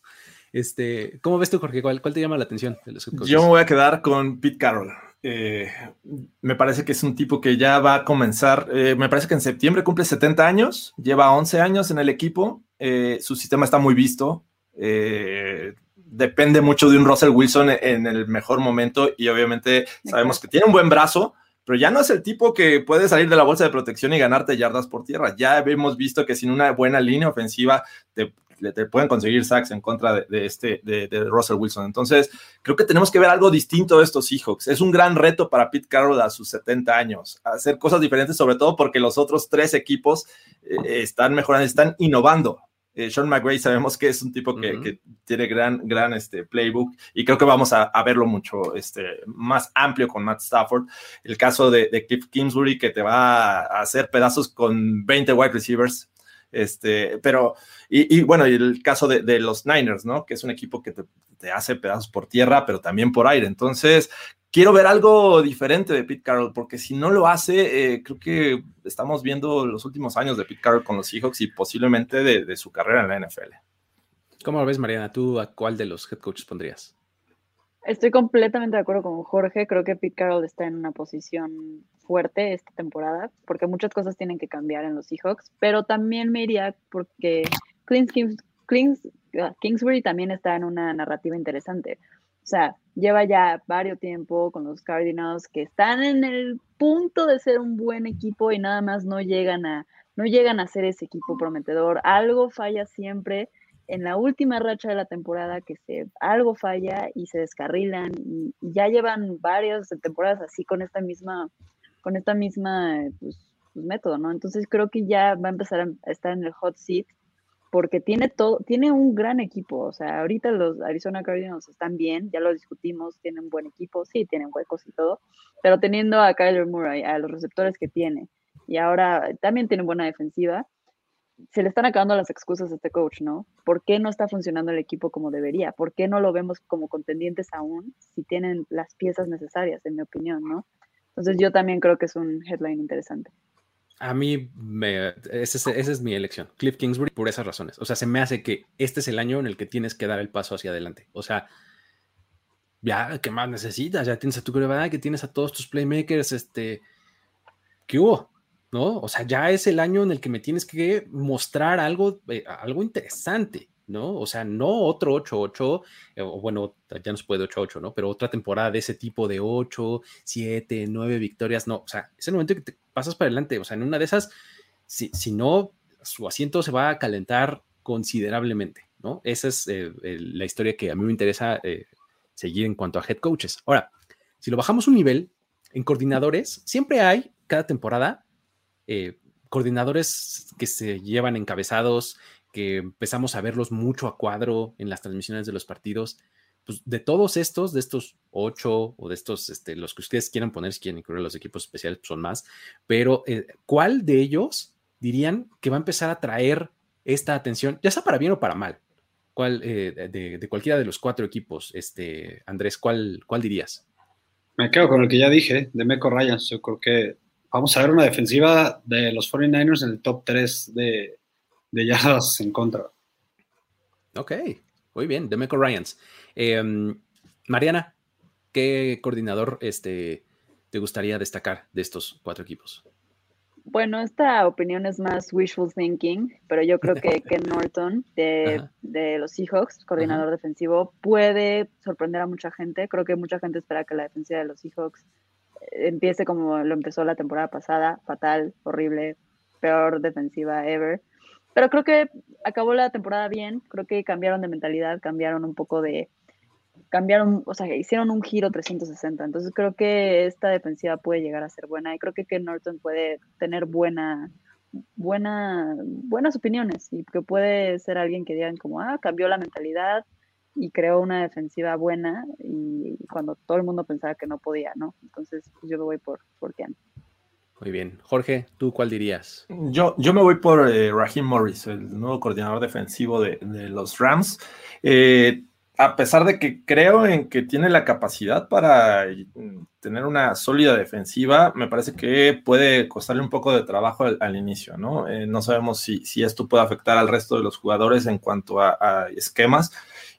Este, ¿Cómo ves tú, Jorge? ¿Cuál, te llama la atención? Yo me voy a quedar con Pete Carroll. Eh, me parece que es un tipo que ya va a comenzar, eh, me parece que en septiembre cumple 70 años, lleva 11 años en el equipo, eh, su sistema está muy visto, depende mucho de un Russell Wilson en el mejor momento y obviamente sabemos que tiene un buen brazo, pero ya no es el tipo que puede salir de la bolsa de protección y ganarte yardas por tierra. Ya hemos visto que sin una buena línea ofensiva te te pueden conseguir sacks en contra de, este, de, Russell Wilson. Entonces, creo que tenemos que ver algo distinto de estos Seahawks. Es un gran reto para Pete Carroll a sus 70 años, hacer cosas diferentes, sobre todo porque los otros tres equipos eh, están mejorando, están innovando. Eh, Sean McGray sabemos que es un tipo que, tiene gran, gran este, playbook y creo que vamos a, verlo mucho este, más amplio con Matt Stafford. El caso de, de Cliff Kingsbury que te va a hacer pedazos con 20 wide receivers este, pero, y, bueno, y el caso de, los Niners, ¿no? Que es un equipo que te, hace pedazos por tierra, pero también por aire. Entonces, quiero ver algo diferente de Pete Carroll, porque si no lo hace, eh, creo que estamos viendo los últimos años de Pete Carroll con los Seahawks y posiblemente de, de su carrera en la NFL. ¿Cómo lo ves, Mariana? ¿Tú a cuál de los head coaches pondrías? Estoy completamente de acuerdo con Jorge. Creo que Pete Carroll está en una posición fuerte esta temporada, porque muchas cosas tienen que cambiar en los Seahawks, pero también me iría porque ah, Kingsbury también está en una narrativa interesante. O sea, lleva ya varios tiempo con los Cardinals que están en el punto de ser un buen equipo y nada más no llegan a, no llegan a ser ese equipo prometedor. Algo falla siempre en la última racha de la temporada que se, algo falla y se descarrilan y, ya llevan varias temporadas así con esta misma, con esta misma pues, pues, método, ¿no? Entonces creo que ya va a empezar a estar en el hot seat porque tiene todo, tiene un gran equipo, o sea, ahorita los Arizona Cardinals están bien, ya lo discutimos, tienen buen equipo, sí, tienen huecos y todo, pero teniendo a Kyler Murray, a los receptores que tiene, y ahora también tienen buena defensiva, se le están acabando las excusas a este coach, ¿no? ¿Por qué no está funcionando el equipo como debería? ¿Por qué no lo vemos como contendientes aún si tienen las piezas necesarias, en mi opinión, ¿no? Entonces yo también creo que es un headline interesante. A mí, me, esa es, mi elección, Cliff Kingsbury, por esas razones. O sea, se me hace que este es el año en el que tienes que dar el paso hacia adelante. O sea, ya, ¿qué más necesitas? Ya tienes a tu que tienes a todos tus playmakers, este, ¿qué hubo? ¿no? O sea, ya es el año en el que me tienes que mostrar algo, eh, algo interesante, ¿no? O sea, no otro 8-8, eh, o bueno, ya no se puede 8-8, ¿no? Pero otra temporada de ese tipo de 8, 7, 9 victorias, no, o sea, es el momento que te pasas para adelante, o sea, en una de esas, si, si no, su asiento se va a calentar considerablemente, ¿no? Esa es eh, la historia que a mí me interesa seguir en cuanto a head coaches. Ahora, si lo bajamos un nivel, en coordinadores, siempre hay, cada temporada, eh, coordinadores que se llevan encabezados, que empezamos a verlos mucho a cuadro en las transmisiones de los partidos. Pues de todos estos, de estos ocho o de estos, este, los que ustedes quieran poner, si quieren incluir los equipos especiales, pues son más, pero eh, ¿cuál de ellos dirían que va a empezar a traer esta atención, ya sea para bien o para mal? ¿Cuál, eh, de, cualquiera de los cuatro equipos, este, Andrés, ¿cuál, ¿cuál dirías? Me quedo con el que ya dije, de Meco Ryan. Yo creo que vamos a ver una defensiva de los 49ers en el top 3 de, de yardas en contra. Ok, muy bien, de Meco Ryans. Em, Mariana, ¿qué coordinador este, te gustaría destacar de estos cuatro equipos? Bueno, esta opinión es más wishful thinking, pero yo creo que Ken Norton de, los Seahawks, coordinador defensivo, puede sorprender a mucha gente. Creo que mucha gente espera que la defensiva de los Seahawks empiece como lo empezó la temporada pasada, fatal, horrible, peor defensiva ever. Pero creo que acabó la temporada bien, creo que cambiaron de mentalidad, cambiaron un poco de, cambiaron, o sea, hicieron un giro 360. Entonces creo que esta defensiva puede llegar a ser buena y creo que Ken Norton puede tener buena, buena, buenas opiniones y que puede ser alguien que digan como, ah, cambió la mentalidad, y creó una defensiva buena y cuando todo el mundo pensaba que no podía, ¿no? Entonces pues, yo me voy por, por Ken. Muy bien. Jorge, ¿tú cuál dirías? Yo, yo me voy por eh, Raheem Morris, el nuevo coordinador defensivo de, los Rams. Eh, a pesar de que creo en que tiene la capacidad para mm, tener una sólida defensiva, me parece que puede costarle un poco de trabajo al, inicio, ¿no? Eh, no sabemos si, si, esto puede afectar al resto de los jugadores en cuanto a esquemas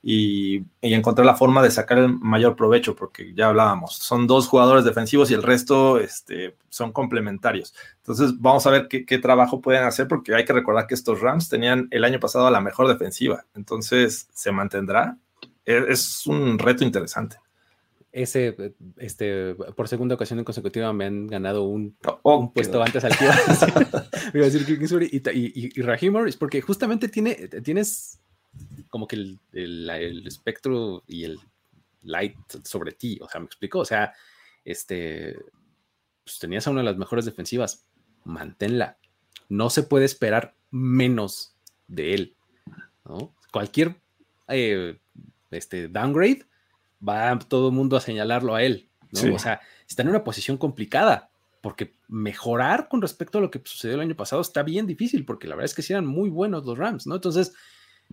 y, encontrar la forma de sacar el mayor provecho, porque ya hablábamos, son dos jugadores defensivos y el resto este, son complementarios. Entonces, vamos a ver qué, trabajo pueden hacer, porque hay que recordar que estos Rams tenían el año pasado la mejor defensiva. Entonces, ¿se mantendrá? E, es, un reto interesante ese, este, por segunda ocasión en consecutiva me han ganado un, oh, puesto antes al que iba a decir y, y, y, y porque justamente tiene, tienes como que el, espectro y el light sobre ti, o sea, me explico, o sea, este, pues tenías a una de las mejores defensivas, manténla, no se puede esperar menos de él, ¿no? Cualquier eh, este, downgrade va todo el mundo a señalarlo a él, ¿no? O sea, está en una posición complicada, porque mejorar con respecto a lo que sucedió el año pasado está bien difícil, porque la verdad es que sí eran muy buenos los Rams, ¿no? Entonces,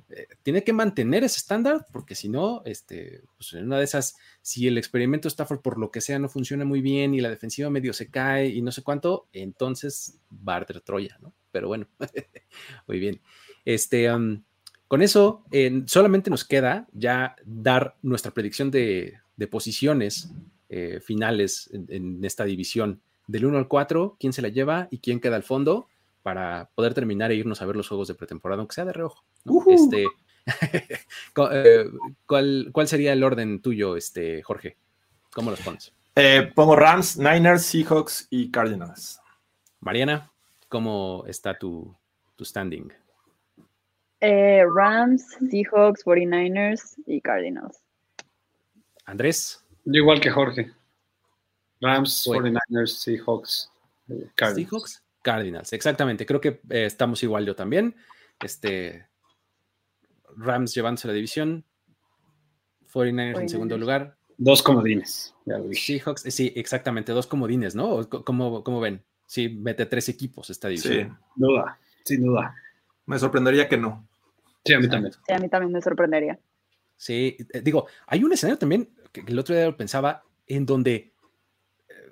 eh, tiene que mantener ese estándar, porque si no, este, pues en una de esas, si el experimento Stafford por lo que sea no funciona muy bien y la defensiva medio se cae y no sé cuánto, entonces va Troya, ¿no? Pero bueno, muy bien. Este, con eso, solamente nos queda ya dar nuestra predicción de, posiciones eh, finales en, en, esta división del 1 al 4, quién se la lleva y quién queda al fondo para poder terminar e irnos a ver los juegos de pretemporada, aunque sea de reojo. Este, eh, ¿cuál, ¿Cuál sería el orden tuyo, este, Jorge? ¿Cómo los pones? Eh, pongo Rams, Niners, Seahawks y Cardinals. Mariana, ¿cómo está tu, tu standing? Eh, Rams, Seahawks, 49ers y Cardinals. Andrés. Yo igual que Jorge. Rams, 49ers, Seahawks, Cardinals. Seahawks, Cardinals, exactamente. Creo que eh, estamos igual yo también. Este, Rams llevándose la división, 49ers, en segundo lugar. Dos comodines. Seahawks, sí, exactamente, dos comodines, ¿no? ¿Cómo, ven? Sí, mete tres equipos esta división. Sin duda, sin duda. Me sorprendería que no. Sí, a mí también. Sí, a mí también me sorprendería. Sí, eh, digo, hay un escenario también que el otro día lo pensaba, en donde eh,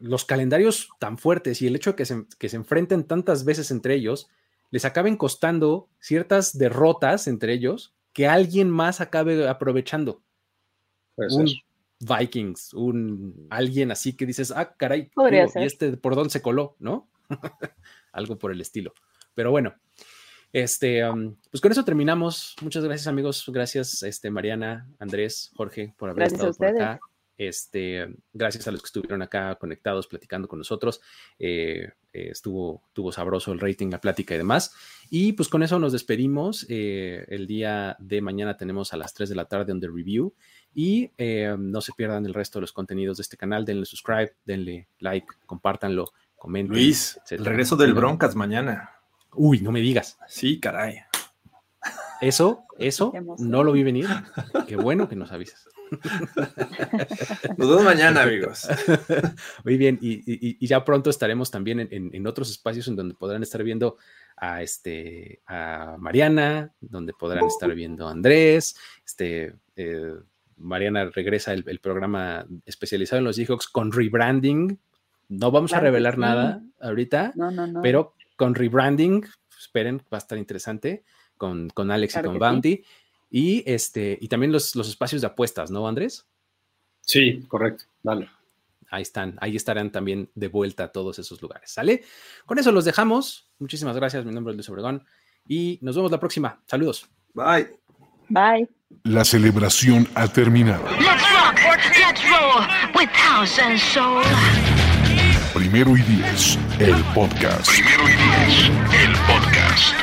los calendarios tan fuertes y el hecho de que se, que se enfrenten tantas veces entre ellos, les acaben costando ciertas derrotas entre ellos que alguien más acabe aprovechando. un Vikings, un alguien así que dices, ah, caray, y este por dónde se coló, ¿no? Algo por el estilo. Pero bueno, este, pues con eso terminamos. Muchas gracias, amigos. Gracias, este, Mariana, Andrés, Jorge, por haber estado por acá. Este, gracias a los que estuvieron acá conectados, platicando con nosotros. Eh, eh, estuvo, estuvo sabroso el rating, la plática y demás. Y pues con eso nos despedimos. Eh, el día de mañana tenemos a las 3 de la tarde un The Review. Y no se pierdan el resto de los contenidos de este canal. Denle subscribe, denle like, compártanlo, comenten. Luis, el regreso del Broncas mañana. Uy, no me digas. Sí, caray. Eso, eso, no lo vi venir. Qué bueno que nos avisas. Nos vemos mañana, amigos. Muy bien, y, ya pronto estaremos también en, otros espacios en donde podrán estar viendo a, este, a Mariana, donde podrán estar viendo a Andrés. Este, eh, Mariana regresa el, programa especializado en los Seahawks con rebranding. No vamos a revelar nada ahorita, pero con rebranding, esperen, va a estar interesante con, con Alex y con Bounty. Y, este, y también los, los espacios de apuestas, ¿no, Andrés? Sí, correcto. Dale. Ahí están, ahí estarán también de vuelta a todos esos lugares. ¿Sale? Con eso los dejamos. Muchísimas gracias. Mi nombre es Luis Obregón y nos vemos la próxima. Saludos. Bye. Bye. La celebración ha terminado. Primero y diez, el podcast. Primero y diez, el podcast.